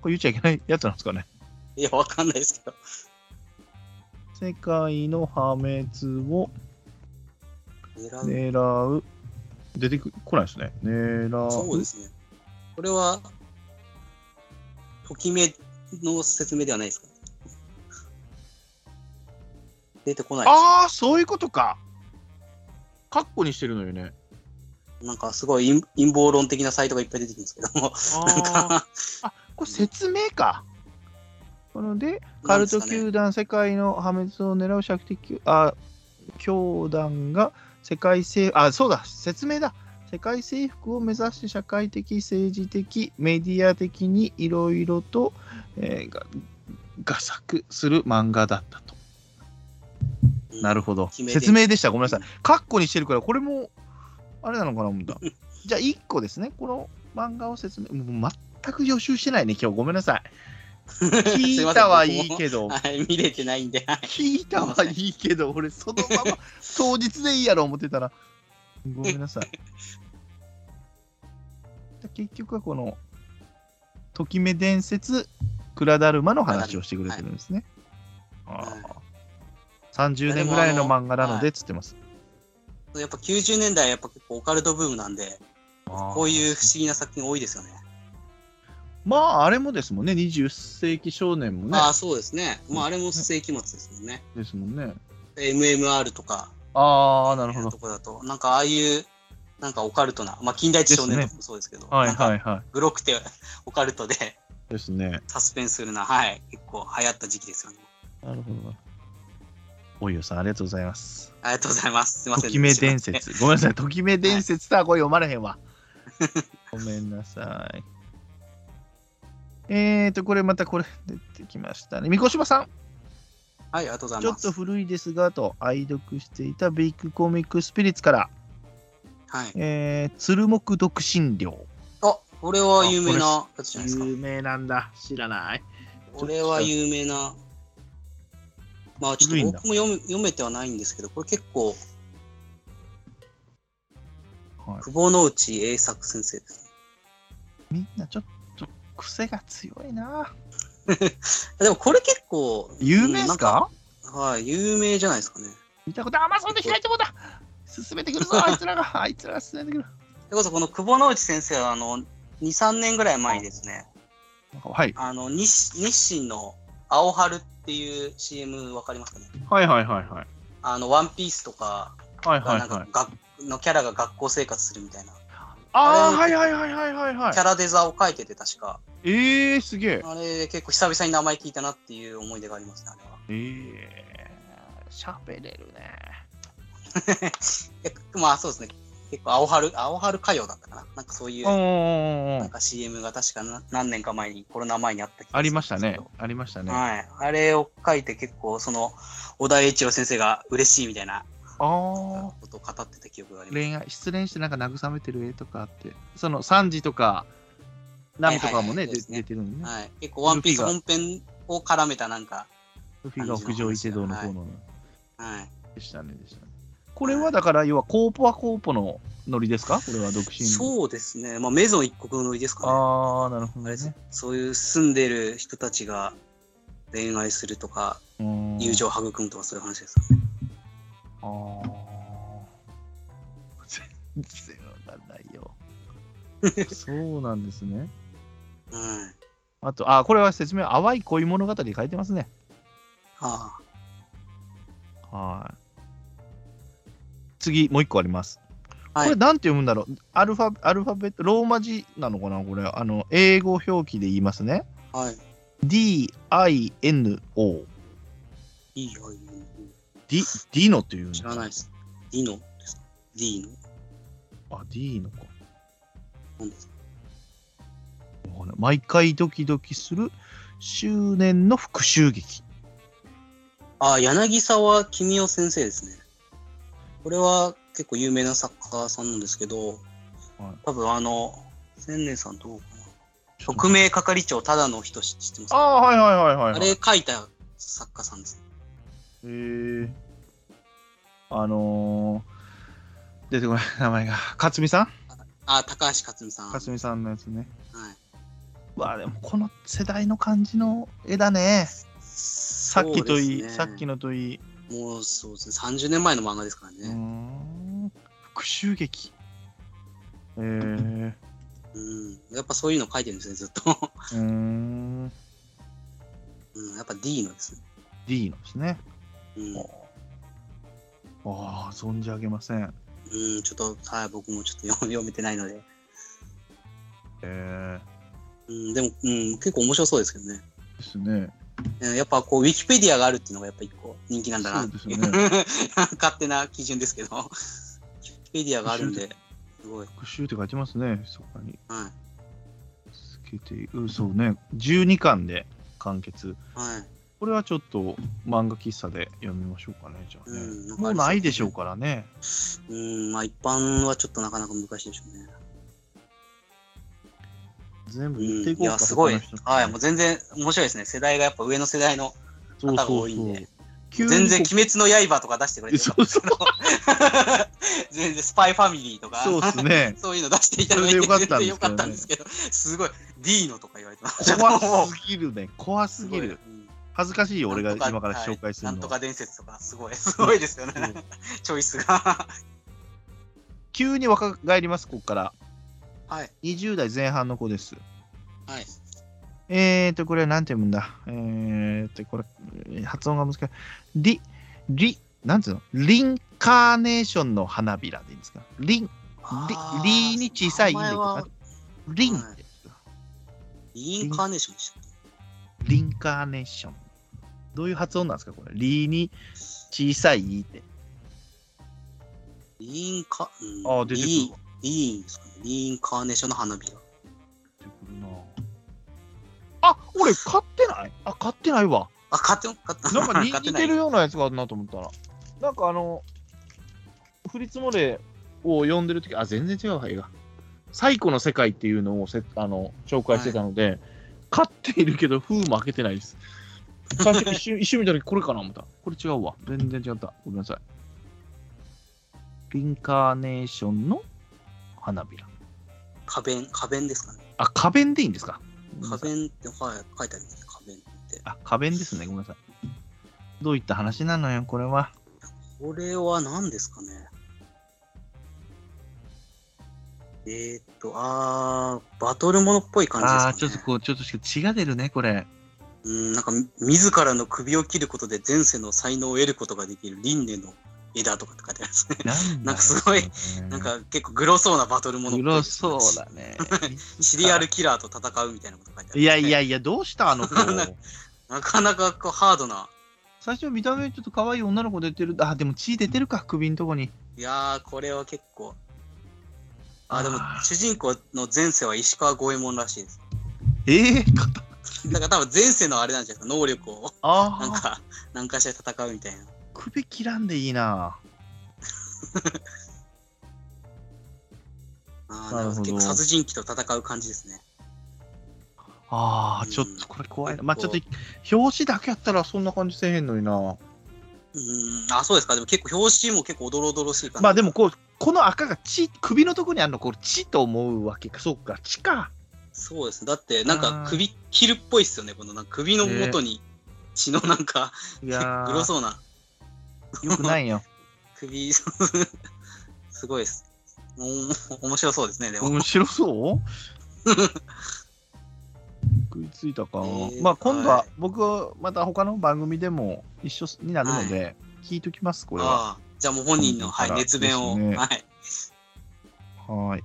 これ言っちゃいけないやつなんですかね？いや、わかんないですけど。世界の破滅を狙う。出てく来ないですね。狙う？そうですね。これは、ときめの説明ではないですか？出てこないああ、そういうことか。カッコにしてるのよね。なんかすごい陰陰謀論的なサイトがいっぱい出てくるんですけども、なんあか、あ、これ説明か。なので、カルト球団、世界の破滅を狙うシャクティ球あ教団が世界征あ、そうだ、説明だ。世界征服を目指して社会的、政治的、メディア的にいろいろと、えーが画策する漫画だったと。なるほど。説明でした。ごめんなさい。カッコにしてるから、これも、あれなのかな、思った。じゃあ、1個ですね。この漫画を説明。もう全く予習してないね、今日。ごめんなさい。聞いたはいいけど、はい、見れてないんで、はい。聞いたはいいけど、俺、そのまま 当日でいいやろ思ってたら、ごめんなさい。結局はこの、ときめ伝説、倉だるまの話をしてくれてるんですね。あはい。あ30年ぐらいの漫画なので、つってます。やっぱ90年代やっぱ結構オカルトブームなんで、こういう不思議な作品多いですよね。まあ、あれもですもんね、20世紀少年もね、ああ、そうですね。まああれも世紀末ですもんね。ですもんね。MMR とか、ああ、なるほどと。こだと、なんかああいう、なんかオカルトな、まあ近代一少年とかもそうですけど、はいはいはグロくてオカルトでい。ですね。サスペンスルな、はい、結構流行った時期ですよね。なるほど。おいよさん、ありがとうございます。ありがとうございます。すいません。ときめ伝説。ごめんなさい、ときめ伝説さ、これ読まれへんわ。ごめんなさい。えーと、これまたこれ出てきましたね。三越さん、はい、ありがとうございます。ちょっと古いですが、と愛読していたビッグコミックスピリッツから、はい。えー、鶴木独身寮。あ、これは有名なやつじゃないですか。有名なんだ。知らない。これは有名な。まあちょっと僕も読め読めてはないんですけど、これ結構、はい、久保之内栄作先生です。みんなちょっと癖が強いな。でもこれ結構、有名ですか？はい、有名じゃないですかね。見たこと、あ、まそうで開いてもうた。進めてくるぞ、あいつらが。あいつらが進めてくる。それこそこの久保之内先生は、あの、2、3年ぐらい前にですね、はい。あの、日日清の青春っていう CM わかりますかね？はいはいはいはい。あの、ワンピースとかはいが、なんか、はいはい。学のキャラが学校生活するみたいな、ああ、はいはいはいはいはいはいキ。ャラデザを書いてて確か、ええー、すげえ。あれ結構久々に名前聞いたなっていう思い出がありますね、あれは。ええー、喋れるね。えまあそうですね。結構青春、青春歌謡だったかな。なんかそういう、おなんか CM が確かな何年か前に、コロナ前にあったありましたね。ありましたね。あはい。あれを書いて結構、その、小田栄一郎先生が嬉しいみたいな。ことを語ってた記憶があります。恋愛、失恋してなんか慰めてる絵とかあって、その3時とか、ナムとかもね、出てるのね。はい。結構、ワンピース本編を絡めたなんか、ルフィが屋上の方の、はい。でしたね、でしたね。これはだから、要はコーポはコーポのノリですか？これは独身。そうですね。まあ、メゾン一国のノリですかね。ああ、なるほどね。そういう住んでる人たちが恋愛するとか、うん友情を育むとかそういう話ですよね。ああ。全然わかんないよ。そうなんですね。はい。あと、あ、これは説明、淡い恋物語で書いてますね。あはい。次、もう一個あります。あ。はいこれ、。なんて読むんだろう？アルファ、アルファベット、ローマ字なのかな？これ、あの、英語表記で言いますね。はい。D-I-N-O。いいよ、いいよ。D、ディノっていうんです知らないです。ディノです。ディーノ。あ、D のか。何ですか？毎回ドキドキする執念の復讐劇。あ、柳沢君夫先生ですね。これは結構有名な作家さんなんですけど、多分あの、千年さんどうかな。特命係長ただの人知ってますか？ああ、はいはいはいはい、はい。あれ書いた作家さんです。へえ。あのー、出てこない名前が。勝美さん？あ、高橋克実さん。はい。勝美さんのやつね。うわあでもこの世代の感じの絵だね。さっきといい、そうですねさっきのといい。もうそうですね。30年前の漫画ですからうーね。ん。復讐劇。えー、うん。やっぱそういうの書いてるんですね、ずっと。うーん。うん。やっぱ D のですね。D のですね。うん。ああ、存じ上げません。うん、ちょっと、はい、僕もちょっと読 読めてないので。えうん、でも、うん、結構面白そうですけどね。ー、ですね。うんやっぱこう、ウィキペディアがあるっていうのがやっぱ一個人気なんだなっていうそうで 勝手な基準ですけど、ウィキペディアがあるんで、すごい。復讐って書いてますね、そこに。はい。つけて、うん、そうね。12巻で完結。はい。これはちょっと漫画喫茶で読みましょうかね、じゃあね。うんもうないでしょうからね。うん、まあ一般はちょっとなかなか難しいでしょうね。全部うん、言っていこうか、いや、すごい他の人。はい、もう全然面白いですね。世代がやっぱ上の世代のそう方がそうそう多いんで。。急に全然、こ鬼滅の刃とか出してくれてそうそう 全然、スパイファミリーとか、そうですね。そういうの出していただいて、それでよかったん全然よですけどね かったんですけど、すごい、D のとか言われてました。怖すぎるね。怖すぎる。うん恥ずかしいよ、俺が今から紹介するのは。はいなんとか伝説とか、すごい、すごいですよね。チョイスが。急に若返ります、ここから。はい。20代前半の子です。はい。えーと、これは何て読むんだ？えーと、これ、えー発音が難しい。リ、リ、なんつうの？リンカーネーションの花びらでいいんですか？リン、あーリに小さいリンはいインカーネーションでしたっリンカーネーション。どういう発音なんですか？これ。リに小さいって。けリンカ、うん、あー出てくるリわリーンですかね。リンカーネーションの花びら。出てくるなあ、俺買ってない？あ、買ってないわ。あ、買っても、買ってなんか 似てるようなやつがあるなと思ったら。なんかあの、フリツモレを読んでるとき、あ、全然違うわ、映画。最古の世界っていうのをせあの紹介してたので、買っているけど、封も開けてないです。最初一瞬一瞬見たとき、これかな思った。これ違うわ。全然違った。ごめんなさい。リンカーネーションの花びら。花弁、花弁ですかね。あ、花弁でいいんですか？花弁って、はい、書いてありますね。花弁って。あ、花弁ですね。ごめんなさい。どういった話なのよ、これは。これは何ですかね。えー、っと、あー、バトルものっぽい感じですか、ね。ああー、ちょっとこう、ちょっと血が出るね、これ。うん、なんか、自らの首を切ることで前世の才能を得ることができる輪廻の枝とかって書いてありますね。なんなんかすごい、なんか結構グロそうなバトルものっぽい黒ですねそうだね。シリアルキラーと戦うみたいなこと書いてある、いやいやいや、どうしたあの子？なかなかこうハードな。最初見た目ちょっと可愛い女の子出てる。あ、でも血出てるか、首のとこに。いやー、これは結構。あ、でも主人公の前世は石川五右衛門らしいです。ええだから多分前世のあれなんじゃないですか、能力をああ、なんか、何かしら戦うみたいな。首切らんでいいな。あーなるほど結構殺人鬼と戦う感じですね。ああ、うんちょっとこれ怖いな。まあちょっ結と、表紙だけやったらそんな感じせえへんのにな。うーん、あ、そうですか。でも結構表紙も結構おどろおどろしい感じ。まあでもこう、この赤が血、首のとこにあるの、これ血と思うわけか。そうか、血か。そうですね。だって、なんか首切るっぽいっすよね。このなんか首の元に血のなんか、いや グロー、そうなよくないよ。首、すごいです。お面白そうですね、でも。面白そう？食いついたか、ーまあ今度ははい僕はまた他の番組でも一緒になるので、聞いときます、これは。じゃあもう本人の、はい、熱弁を、はい。はい。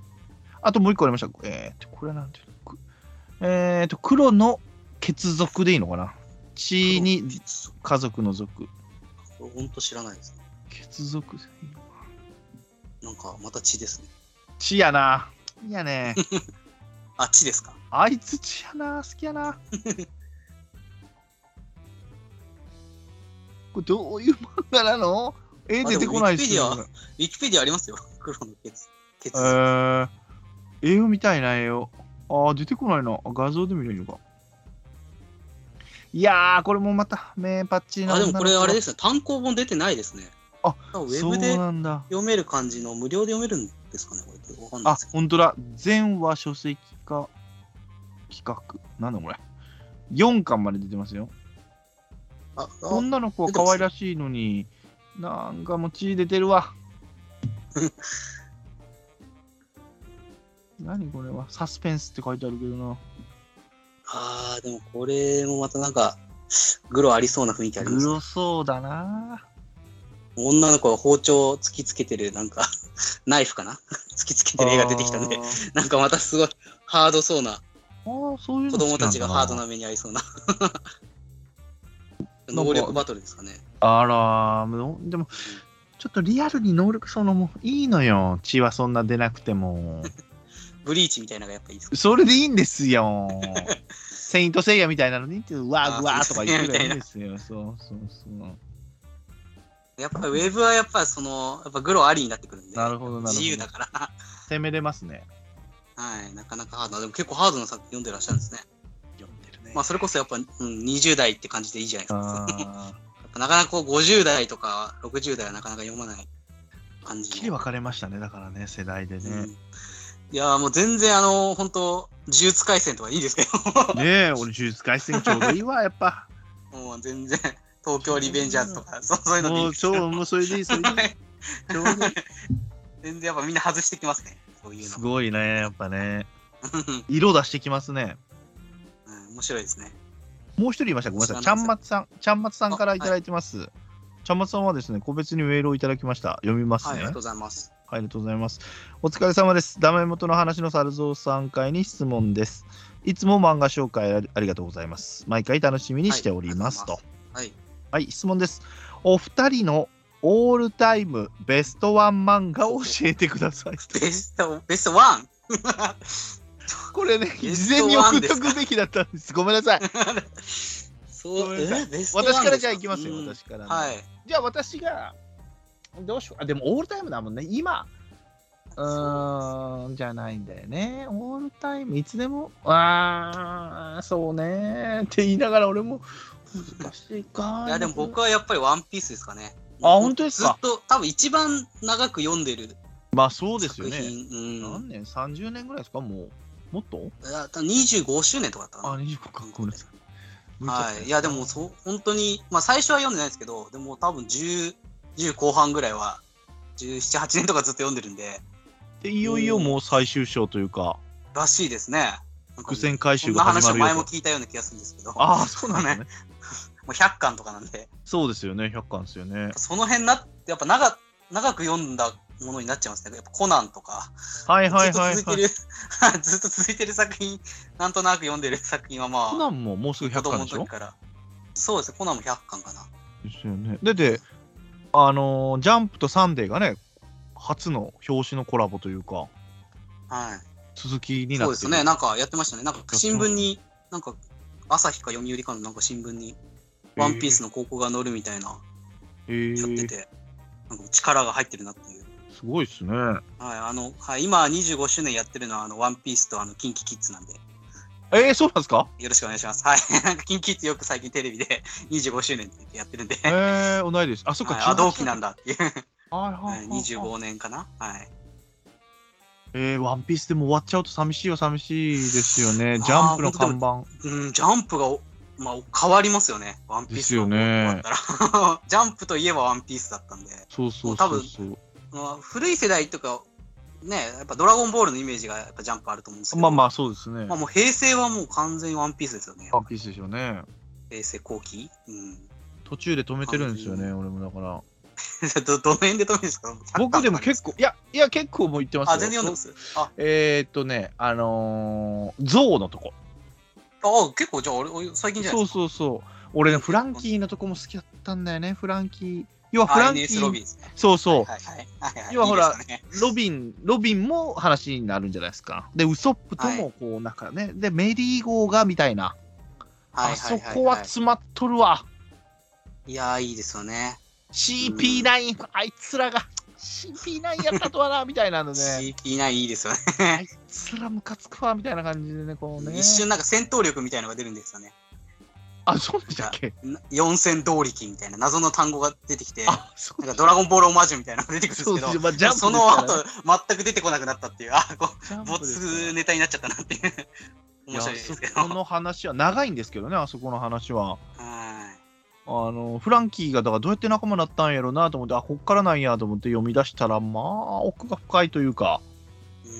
あともう一個ありました。えー、と、これなんていうの？くえー、と、黒の血族でいいのかな？血に家族の族。これ本当知らないですね。血族なんかまた血ですね。血やな。いやね。あっちですか？あいつ血やな。好きやな。これどういう漫画なの？えあ出てこないっすよ。でもウィキペディアありますよ。黒のケツ。ケツえー、絵を見たいな、絵を。あー、出てこないな。あ画像で見れるのか。いやー、これもまた、名パッチな。あ、でもこれあれですね。単行本出てないですね。あウェブで。読める感じの無料で読めるんですかねこれわかんないあ。本当だ。全話書籍化企画。なんだこれ。4巻まで出てますよ。あ、あ女の子は可愛らしいのに、なんかもう血出てるわ。何これは？サスペンスって書いてあるけどな。あーでもこれもまたなんか、グロありそうな雰囲気ありますね。グロそうだな。女の子が包丁を突きつけてる、なんか、ナイフかな？突きつけてる絵が出てきたんで なんかまたすごいハードそうな、あー、そういうの子供たちがハードな目に遭いそうな。能力バトルですかね。あらー、でも、ちょっとリアルに能力そのもいいのよ。血はそんな出なくても。ブリーチみたいなのがやっぱいいですか？それでいいんですよ。セイントセイヤみたいなのに、うわー、うわーとか言ってるんですよ。そうそうそう。やっぱりウェブはやっぱその、やっぱグロありになってくるんで、なるほど、なるほど。自由だから。攻めれますね。はい、なかなかハードな。でも結構ハードな作品読んでらっしゃるんですね。読んでるねまあそれこそやっぱ、うん、20代って感じでいいじゃないですか。あーやっぱなかなかこう50代とか60代はなかなか読まない感じの。きり分かれましたね、だからね、世代でうね。んいやーもう全然あの、本当呪術廻戦とかいいですけど、ねえ、俺、呪術廻戦ちょうどいいわ、やっぱ。もう全然、東京リベンジャーズとか、そうそういうのでいすもうそれでいい、それで いい。全然やっぱみんな外してきますね、そういうすの。ごいね、やっぱね。うん色出してきますね。面白いですね。もう一人いました、ごめんなさい。ちゃんまつさん、ちゃんまつさんからいただいてます。ちゃんまつさんはですね、個別にメールをいただきました。読みますはい、あね。りがとうございます。はい、ありがとうございます。お疲れ様です。ダメ元の話の猿蔵さん会に質問です。いつも漫画紹介ありがとうございます。毎回楽しみにしておりますと。はい。はい、質問です。お二人のオールタイムベストワン漫画を教えてください。ベスト、ベストワン？これね、事前に送っとくべきだったんです。ごめんなさい。そう、私からじゃあいきますよ、うん私から、ねはい。じゃあ私が、どうしよう。あ、でもオールタイムだもんね。今。うーん、じゃないんだよね。オールタイム、いつでも。あー、そうね。って言いながら俺も難しいか。いや、でも僕はやっぱりワンピースですかね。あ本当ですか？ずっと、多分一番長く読んでるまあそうですよ作ね。品。うん。何年 ?30 年ぐらいですか？もう。もっと？いや多分25周年とかだったかあ、な。25か。ごめんなさい。はい。いや、でも、そう、本当に、まあ、最初は読んでないですけど、でも多分10、10後半ぐらいは、17、8年とかずっと読んでるんで、で、いよいよもう最終章というか、らしいですね。伏線回収が始まるよと話を前も聞いたような気がするんですけど、もああ、そうなね。う100巻とかなんで、そうですよね、100巻ですよね。その辺なって、やっぱ長長く読んだものになっちゃいますね。やっぱコナンとか、はいはいはい、はい。ずっと続いてる、ずっと続いてる作品、なんとなく読んでる作品はまあ、コナンももうすぐ100子供巻でしょ？から。そうですね、コナンも100巻かな。ですよね。で、で、あのージャンプとサンデーがね、初の表紙のコラボというか、はい。続きになってるそうですね、なんかやってましたね。なんか新聞に、なんか朝日か読売かのなんか新聞に、ワンピースの高校が載るみたいな、えー、やってて、なんか力が入ってるなっていう。すごいっすね。はい、あの、はい、今25周年やってるのは、あの、ワンピースとあの、キンキキッズなんで、えー、そうなんですか？よろしくお願いします。はい。なんか、キンキキッズよく最近テレビで 25周年ってやってるんで、えー、同いです。あ、そっか、はいあ、同期なんだ。だっていう。はいはいははいい、25年かな？はい。えー、ワンピースでも終わっちゃうと寂しいよ、寂しいですよね。ジャンプの看板。うん、ジャンプがお、まあ、変わりますよね。ワンピースですよね。ジャンプといえばワンピースだったんで。そうそうもう多分そうそう。まあ、古い世代とか、ね、やっぱドラゴンボールのイメージがやっぱジャンプあると思うんですけど、まあまあ、そうですね。まあもう平成はもう完全にワンピースですよね。ワンピースでしょうね。平成後期？うん。途中で止めてるんですよね、俺もだから。ど、どの辺で止めるんですか？僕でも結構、いや、いや、結構もう言ってますよ。あ、全然読んでます？あ、えー、っとね、あのー、ゾウのとこ。あ、結構じゃあ俺、俺最近じゃないそう。そうそう。俺ね、フランキーのとこも好きだったんだよね。フランキー。要はフランキ INS ロビー。そうそう。要はほらロビン、ロビンも話になるんじゃないですか。で、ウソップとはもこう、なんかね、で、メリーゴーがみたいな、はいあそこは詰まっとるわ。いやー、いいですよね。CP9、あいつらが CP9 やったとはな、みたいなのね。CP9 いいですよあね。いつらムカつくわ、みたいな感じでね、こうね。一瞬なんか戦闘力みたいのが出るんですよね。あ、そうでしたっけ？な四千動力みたいな謎の単語が出てきて、なんかドラゴンボールオマージュみたいなのが出てくるんですけど、そうまあ、その後、全く出てこなくなったっていう、あ、こジャンう、ボプですか？らツネタになっちゃったなっていう。面白いですけど。この話は長いんですけどね、あそこの話は。はい。あのフランキーがだからどうやって仲間になったんやろうなと思って、あ、こっからなんやと思って読み出したら、まあ、奥が深いというか、うん。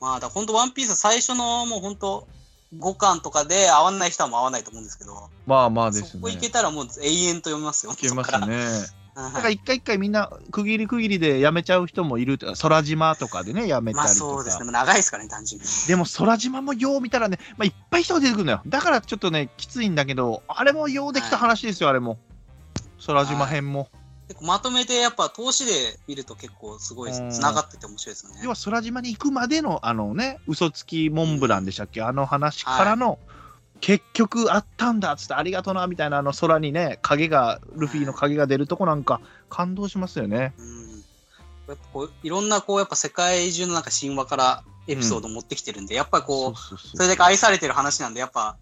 まあ、だ本当ワンピース最初のもう本当5巻とかで合わない人はもう合わないと思うんですけど、まあまあですね。そこいけたらもう永遠と読みますよ。いけますね。はいだから一回一回みんな区切り区切りでやめちゃう人もいると空島とかでねやめたまありとか、そうですね。長いですからね、単純に。でも空島もよう見たらね、まあ、いっぱい人が出てくるのよだからちょっとねきついんだけどあれもようできた話ですよ、あれも空島編も、結構まとめてやっぱ投資で見ると結構すごいうんつながってて面白いですよね要。は空島に行くまでのあのね嘘つきモンブランでしたっけ？あの話からの、結局あったんだっつってありがとなみたいなあの空にね影がルフィの影が出るとこなんか感動しますよねうん。やっぱこういろんなこうやっぱ世界中のなんか神話からエピソードを持ってきてるんで、やっぱこうそれだけ愛されてる話なんでやっぱ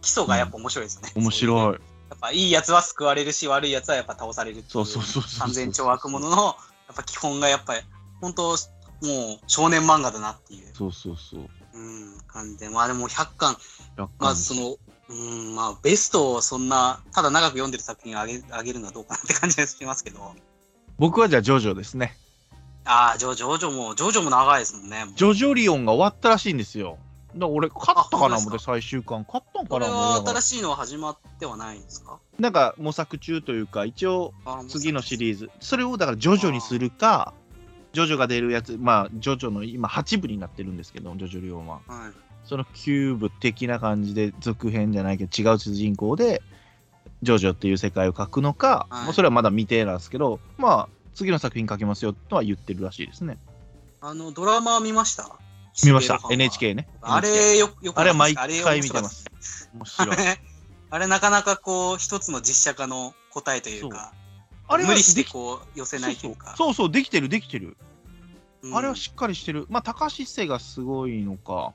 基礎がやっぱ面白いですよね。面い。白いやっぱいいやつは救われるし悪いやつはやっぱ倒されるっていそうそうそう完全懲悪者のやっぱ基本がやっぱり本当もう少年漫画だなっていう、そうそうそう。うん、感じで。まあでも100巻楽観まあそのうんまあベストをそんなただ長く読んでる作品あげあげるのはどうかなって感じがしますけど。僕はじゃあジョジョですね。ああジョジョジョもジョジョも長いですもんね。ジョジョリオンが終わったらしいんですよだ俺勝ったかな思って最終巻。勝ったんかこれな思は新しいのは始まってはないんですか？なんか模索中というか一応あ次のシリーーズ。それをだからジョジョにするかジョジョが出るやつまあジョジョの今8部になってるんですけどジョジョリオンはい。その9部的な感じで続編じゃないけど違う主人公でジョジョっていう世界を描くのか、はい。もうそれはまだ未定なんですけどまあ次の作品書きますよとは言ってるらしいですね。あのドラマ見ました？見ました。NHK ね。あれよよくあれは毎回見てます。面白い。あれなかなかこう一つの実写化の答えというかあれは無理してこう寄せないというか。そうそうできてるできてる、うん。あれはしっかりしてる。まあ高橋一生がすごいのか。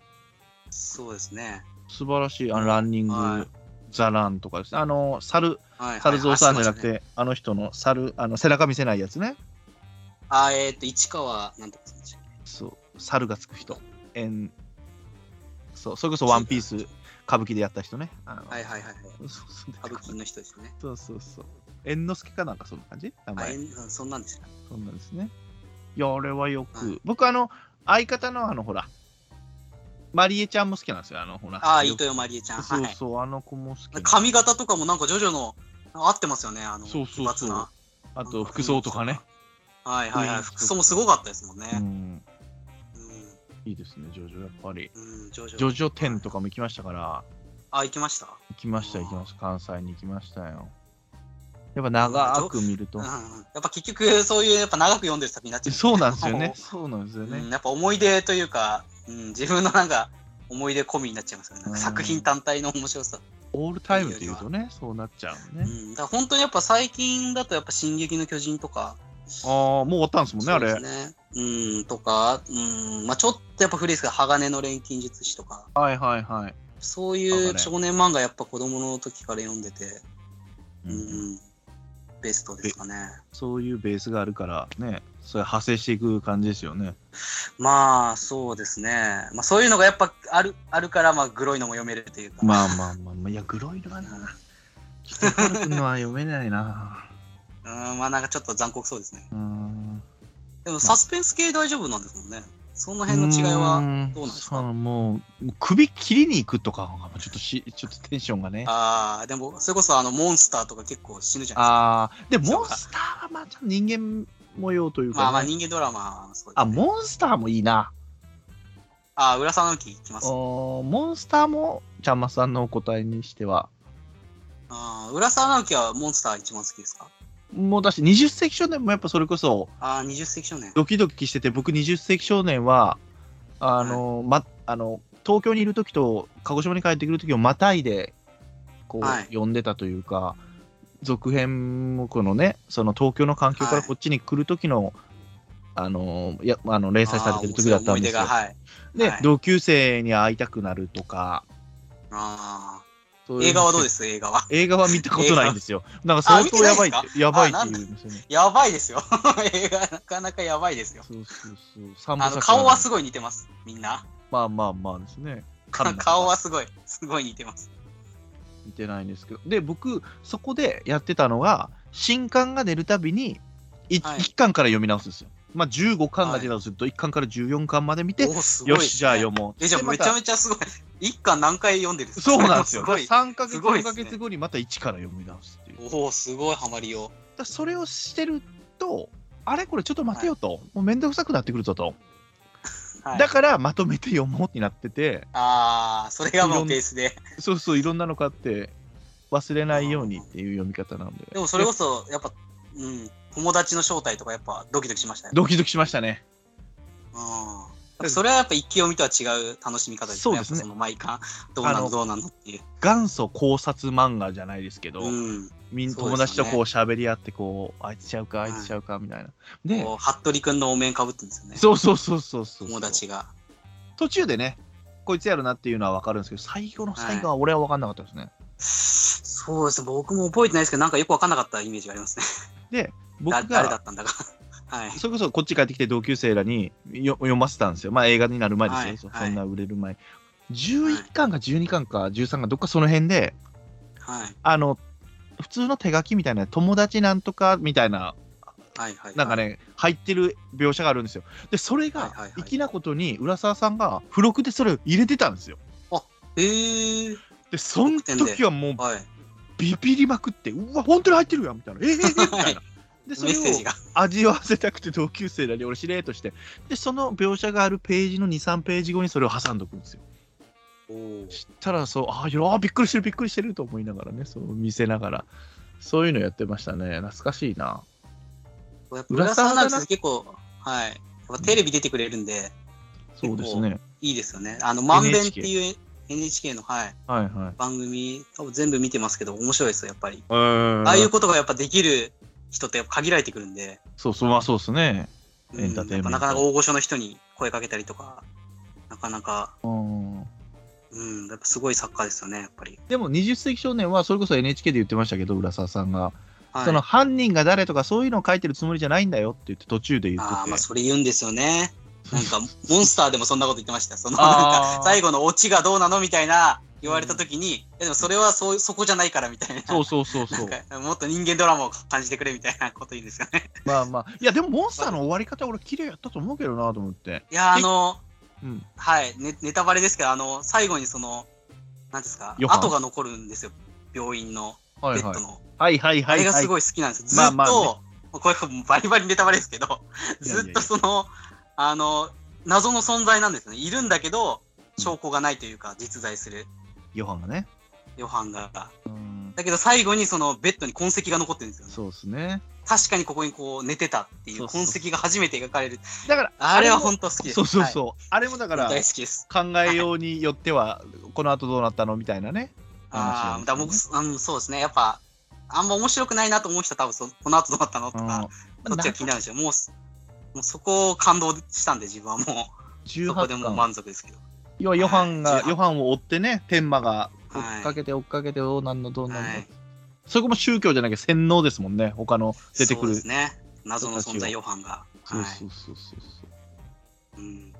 そうですね。素晴らしい。あのランニング、はい。ザランとかですね。あの猿はい猿蔵さんじゃなくて、はいあの人の猿あの背中見せないやつね。あえっと市川なんとかさんでしたっそう。猿がつく人えんそうそれこそワンピース歌舞伎でやった人ね。あのけはいはいはいはい。歌舞伎の人ですよね。そうそうそう。猿之助かなんかそんな感じ？名あ前。えんうんそんなんですよそんなんですね。いやあれはよく、はい。僕あの相方のあのほらマリエちゃんも好きなんですよ。あのほら。ああよ糸よまりえちゃん。そうはい。そう、あの子も好き。な。髪型とかもなんかジョジョの合ってますよねあのそうそうそう。あと服装とかね。はいはいはい。うん。服装もすごかったですもんね。うん、うんいいですね、ジョジョ、やっぱり。うんジョジョジョジョ10とかも行きましたから、あ行きました？行きました、行きました、関西に行きましたよ。やっぱ長く見るとうん。うんやっぱ結局そういうやっぱ長く読んでる作品になっちゃうそうなんですよね。そうなんですよね。うん、やっぱ思い出というか、うん、自分のなんか思い出込みになっちゃいますよね。なんか作品単体の面白さ。オールタイムっていうとね、そうなっちゃうね。うん、だから本当にやっぱ最近だとやっぱ「進撃の巨人」とか、ああ、もう終わったんですもんね、あれ。そうですね。うん、とか、うん、まあちょっとやっぱ古いですけど、鋼の錬金術師とか、はいはいはい。そういう少年漫画やっぱ子供の時から読んでて、ううんん、ベストですかね。そういうベースがあるからね、それ派生していく感じですよね。まあそうですね。まあそういうのがやっぱあるあるから、まあグロいのも読めるというか。まあまあまあまあ、いや、グロいのはな。北原君のは読めないな。うん、まあなんかちょっと残酷そうですね。うーん。でもサスペンス系大丈夫なんですもんね。その辺の違いはどうなんですか？もう、首切りに行くとかがちょっとし、ちょっとテンションがね。ああ、でもそれこそあのモンスターとか結構死ぬじゃないああ、でモンスターはまあちょっと人間模様というか。まあまあ。人間ドラマね。あ、モンスターもいいな。あー、浦沢直樹来ます。モンスターも、ちゃんまさんのお答えにしては。あー浦沢直樹はモンスター一番好きですか？もうだし、20世紀少年もやっぱそれこそ、ああ、20世紀少年。ドキドキしてて、僕20世紀少年は、あの、ま、あの、東京にいる時と、鹿児島に帰ってくる時をまたいで、こう、はい読んでたというか、続編もこのね、その東京の環境からはいこっちに来る時の、あの、いや、あの、連載されてる時だったんですよはい。で、はい同級生に会いたくなるとか、ああ。映画はどうです？映画は。映画は見たことないんですよ。なんか相当やばいいやばいってあ言うんですよね。やばいですよ。映画なかなかやばいですよ。そうそうそう。あの、作顔はすごい似てます。みんな。まあまあまあですね。顔はすごい、すごい似てます。見てないんですけど。で、僕、そこでやってたのが、新刊が出るたびに、1, はい巻から読み直すんですよ。まあ、15巻が出たとすると、1巻から14巻まで見て、おーすごいよし、じゃあ読もう。え、じゃあめちゃめちゃすごい。一巻何回読んでるんでたすか？そうなんですよ。すごい。3ヶ月、4すごいっすねヶ月後にまた1から読み直すっていう。だかおお、すごいハマりよらそれをしてると、あれこれちょっと待てよと、もうめんどくさくなってくるぞと。う。はい、だからまとめて読もうってなってて、ああ、それがもうベースで。そうそう、いろんなの買って、忘れないようにっていう読み方なんで。でもそれこそ、やっぱ、うん、友達の正体とかやっぱドキドキしましたね。ドキドキしましたね。うん。それはやっぱ一気読みとは違う楽しみ方ですね。そうですねその毎巻、どうなあののどうなのっていう。元祖考察漫画じゃないですけど、うん。みん友達とこう喋り合ってこうあいつちゃうかあいつちゃうかみたいな。で服部くんのお面かぶってるんですよね。そうそうそうそうそう友達が。途中でねこいつやるなっていうのは分かるんですけど最後の最後は俺は分かんなかったですね。そうですね。僕も覚えてないですけど、なんかよくわかんなかったイメージがありますね。で僕だ誰だがったんだか。はい。それこそこっち帰ってきて同級生らによ読ませたんですよまあ映画になる前ですよ、はいそんな売れる前。11巻か12巻か13巻どっかその辺ではい。あの普通の手書きみたいな友達なんとかみたいなはい。はい。なんかね、入ってる描写があるんですよ。で、それがはいはいはい粋なことに、浦沢さんが付録でそれを入れてたんですよ。えー。で、その時はもうはい。ビビりまくって、うわ、本当に入ってるやんみたいな。ええーみたいな。で、それをメッセージが。味わわせたくて同級生らに俺、司令として。で、その描写があるページの2、3ページ後にそれを挟んどくんですよ。おー知ったら、そう、ああー、びっくりしてる、びっくりしてると思いながらね、そう見せながら。そういうのやってましたね。懐かしいな。やっぱ浦沢なん結構、はい。テレビ出てくれるんで、そうですね。いいですよね。あの、まんべんっていう NHK の、はい、はいはい。番組、多分全部見てますけど、面白いですよ、やっぱり。えーああいうことがやっぱできる人ってやっぱ限られてくるんで、そうそう、まあそうですね。うんエンターテインメント。なかなか大御所の人に声かけたりとか、なかなか、うん。うん、やっぱすごい作家ですよね、やっぱり。でも20世紀少年はそれこそ NHK で言ってましたけど浦沢さんが、はい、その犯人が誰とかそういうのを書いてるつもりじゃないんだよって言って途中で言ってて。ああ、まあそれ言うんですよね。なんか、モンスターでもそんなこと言ってました。その、なんか、最後のオチがどうなのみたいな言われたときに、いやでもそれはそうそこじゃないからみたいな。そうそうそうそう。もっと人間ドラマを感じてくれみたいなこと言うんですよね。まあまあ。いやでもモンスターの終わり方俺綺麗やったと思うけどなと思って。いや、あの、うん。はい、ね、ネタバレですけど、あの、最後にその、なんですか？跡が残るんですよ。病院のベッドの。はいはいはいはい。あれがすごい好きなんですよ。ずまあまあっと、これバリバリネタバレですけど、ずっとその、あの、謎の存在なんですよね。いるんだけど、証拠がないというか、実在するヨハンがねヨハンが。うんだけど最後にそのベッドに痕跡が残ってるんですよね。そうですね確かにここにこう寝てたっていう痕跡が初めて描かれる。だからあれはも本当好きです。そうそうそう、あれもだからはい大好きです。考えようによってはこの後どうなったのみたいなねああ、だ僕話、うん、そうですね。やっぱ、あんま面白くないなと思う人は多分そ、この後どうなったのとうんか、そっちが気になるんですよ。もうす、もうそこを感動したんで、自分はもう、そこで18も満足ですけど。要はヨハンが、はいヨハンを追ってね、天馬が追はいっかけて追っかけてどうなんのどうなんの、はいそこも宗教じゃなきゃ洗脳ですもんね、他の出てくそうる。ですね。謎の存在、ヨハンが。はい。そうそうそうそうそう。うん。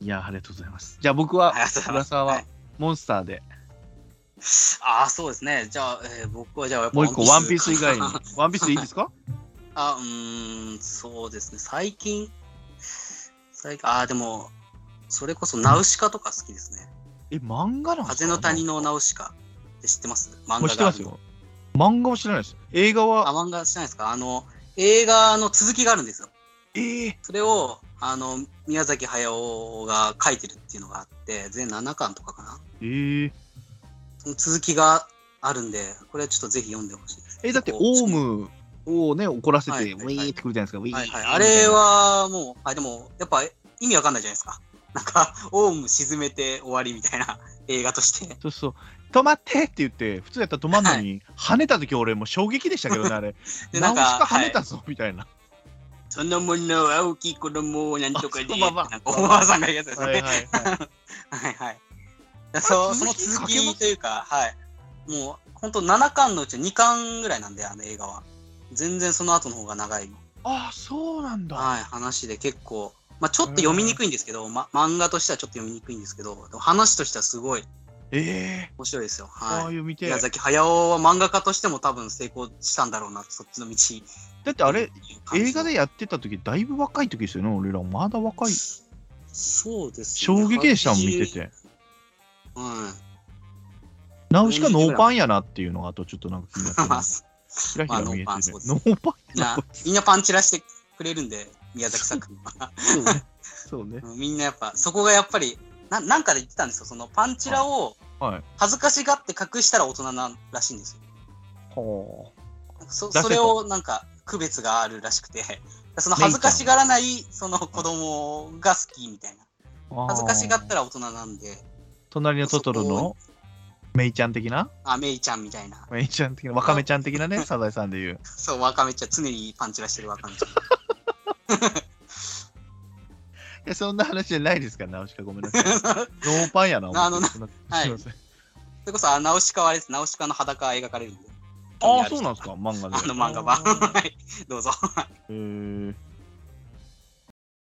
いや、ありがとうございます。じゃあ僕は浦沢ははいモンスターで、ああ、そうですね。じゃあ、えー僕はじゃあもう一個ワンピース以か外に。ワンピースでいいですか？あ、うーん、そうですね。最近、最近、ああ、でも、それこそナウシカとか好きですね。え、漫画なんですか？風の谷のナウシカって知ってます？漫画知ってますよ。漫画は知らないです。映画あ、は、漫画知らないですか？あの、映画の続きがあるんですよ。えー、それを、あの、宮崎駿が書いてるっていうのがあって、全7巻とかかな。えー、その続きがあるんで、これはちょっとぜひ読んでほしいです。え、だって、オウムをね、怒らせて、ウィーってくるじゃないですか、ウィーはいはい。あれはもう、あ、でも、やっぱ意味わかんないじゃないですか。なんか、オウム沈めて終わりみたいな映画として。そうそう、止まってって言って、普通やったら止まんのに、跳ねた時俺もう衝撃でしたけどね、あれ。で、ナなんか、ウシカ跳はい、ねたぞ、みたいな。そのものは大きい子供をなんとかで、まあまあなんかおばあさんが言うやつですね。はいはいはい。はいはい。そう、その続きというか、はい。もう、本当7巻のうち2巻ぐらいなんで、あの映画は。全然その後の方が長い、ああ、そうなんだ。はい、話で結構、まあちょっと読みにくいんですけど、ま、漫画としてはちょっと読みにくいんですけど、話としてはすごいええ面白いですよ。ああはい。いう見て。宮崎駿は漫画家としても多分成功したんだろうな、そっちの道。だってあれ、映画でややってた時、だいぶ若い時ですよね、俺ら。まだ若い。そうです、ね。衝撃でしたもん、見て80。て。うん。ナウシカノーパンやなっていうのが、あとちょっとなんか気になって ます。ひらひら見えてノーパンみんなやな。みんなパンチラしてくれるんで、宮崎作品は。そうね。みんなやっぱ、そこがやっぱり、ななんかで言ってたんですよ。そのパンチラをはい。恥ずかしがって隠したら大人なんらしいんですよ。はそ出せとそれをなんか区別があるらしくて、その恥ずかしがらないその子供が好きみたいな。あ。恥ずかしがったら。ら大人なんで、隣のトトロのメイちゃん的な？あ、メイちゃんみたいな。メイちゃん的な、ワカメちゃん的なね、サザエさんで言う。そう、ワカメちゃん、常にパンチラしてるワカメちゃん。いや、そんな話じゃないですから、ナウシカごめんなさい。ノーパンやな、あのなはい。それこそ、あナウシカはあれです。ナウシカの裸描かれるんで。ああ、そうなんですか、漫画で。あの漫画版。あーはい。どうぞ。へー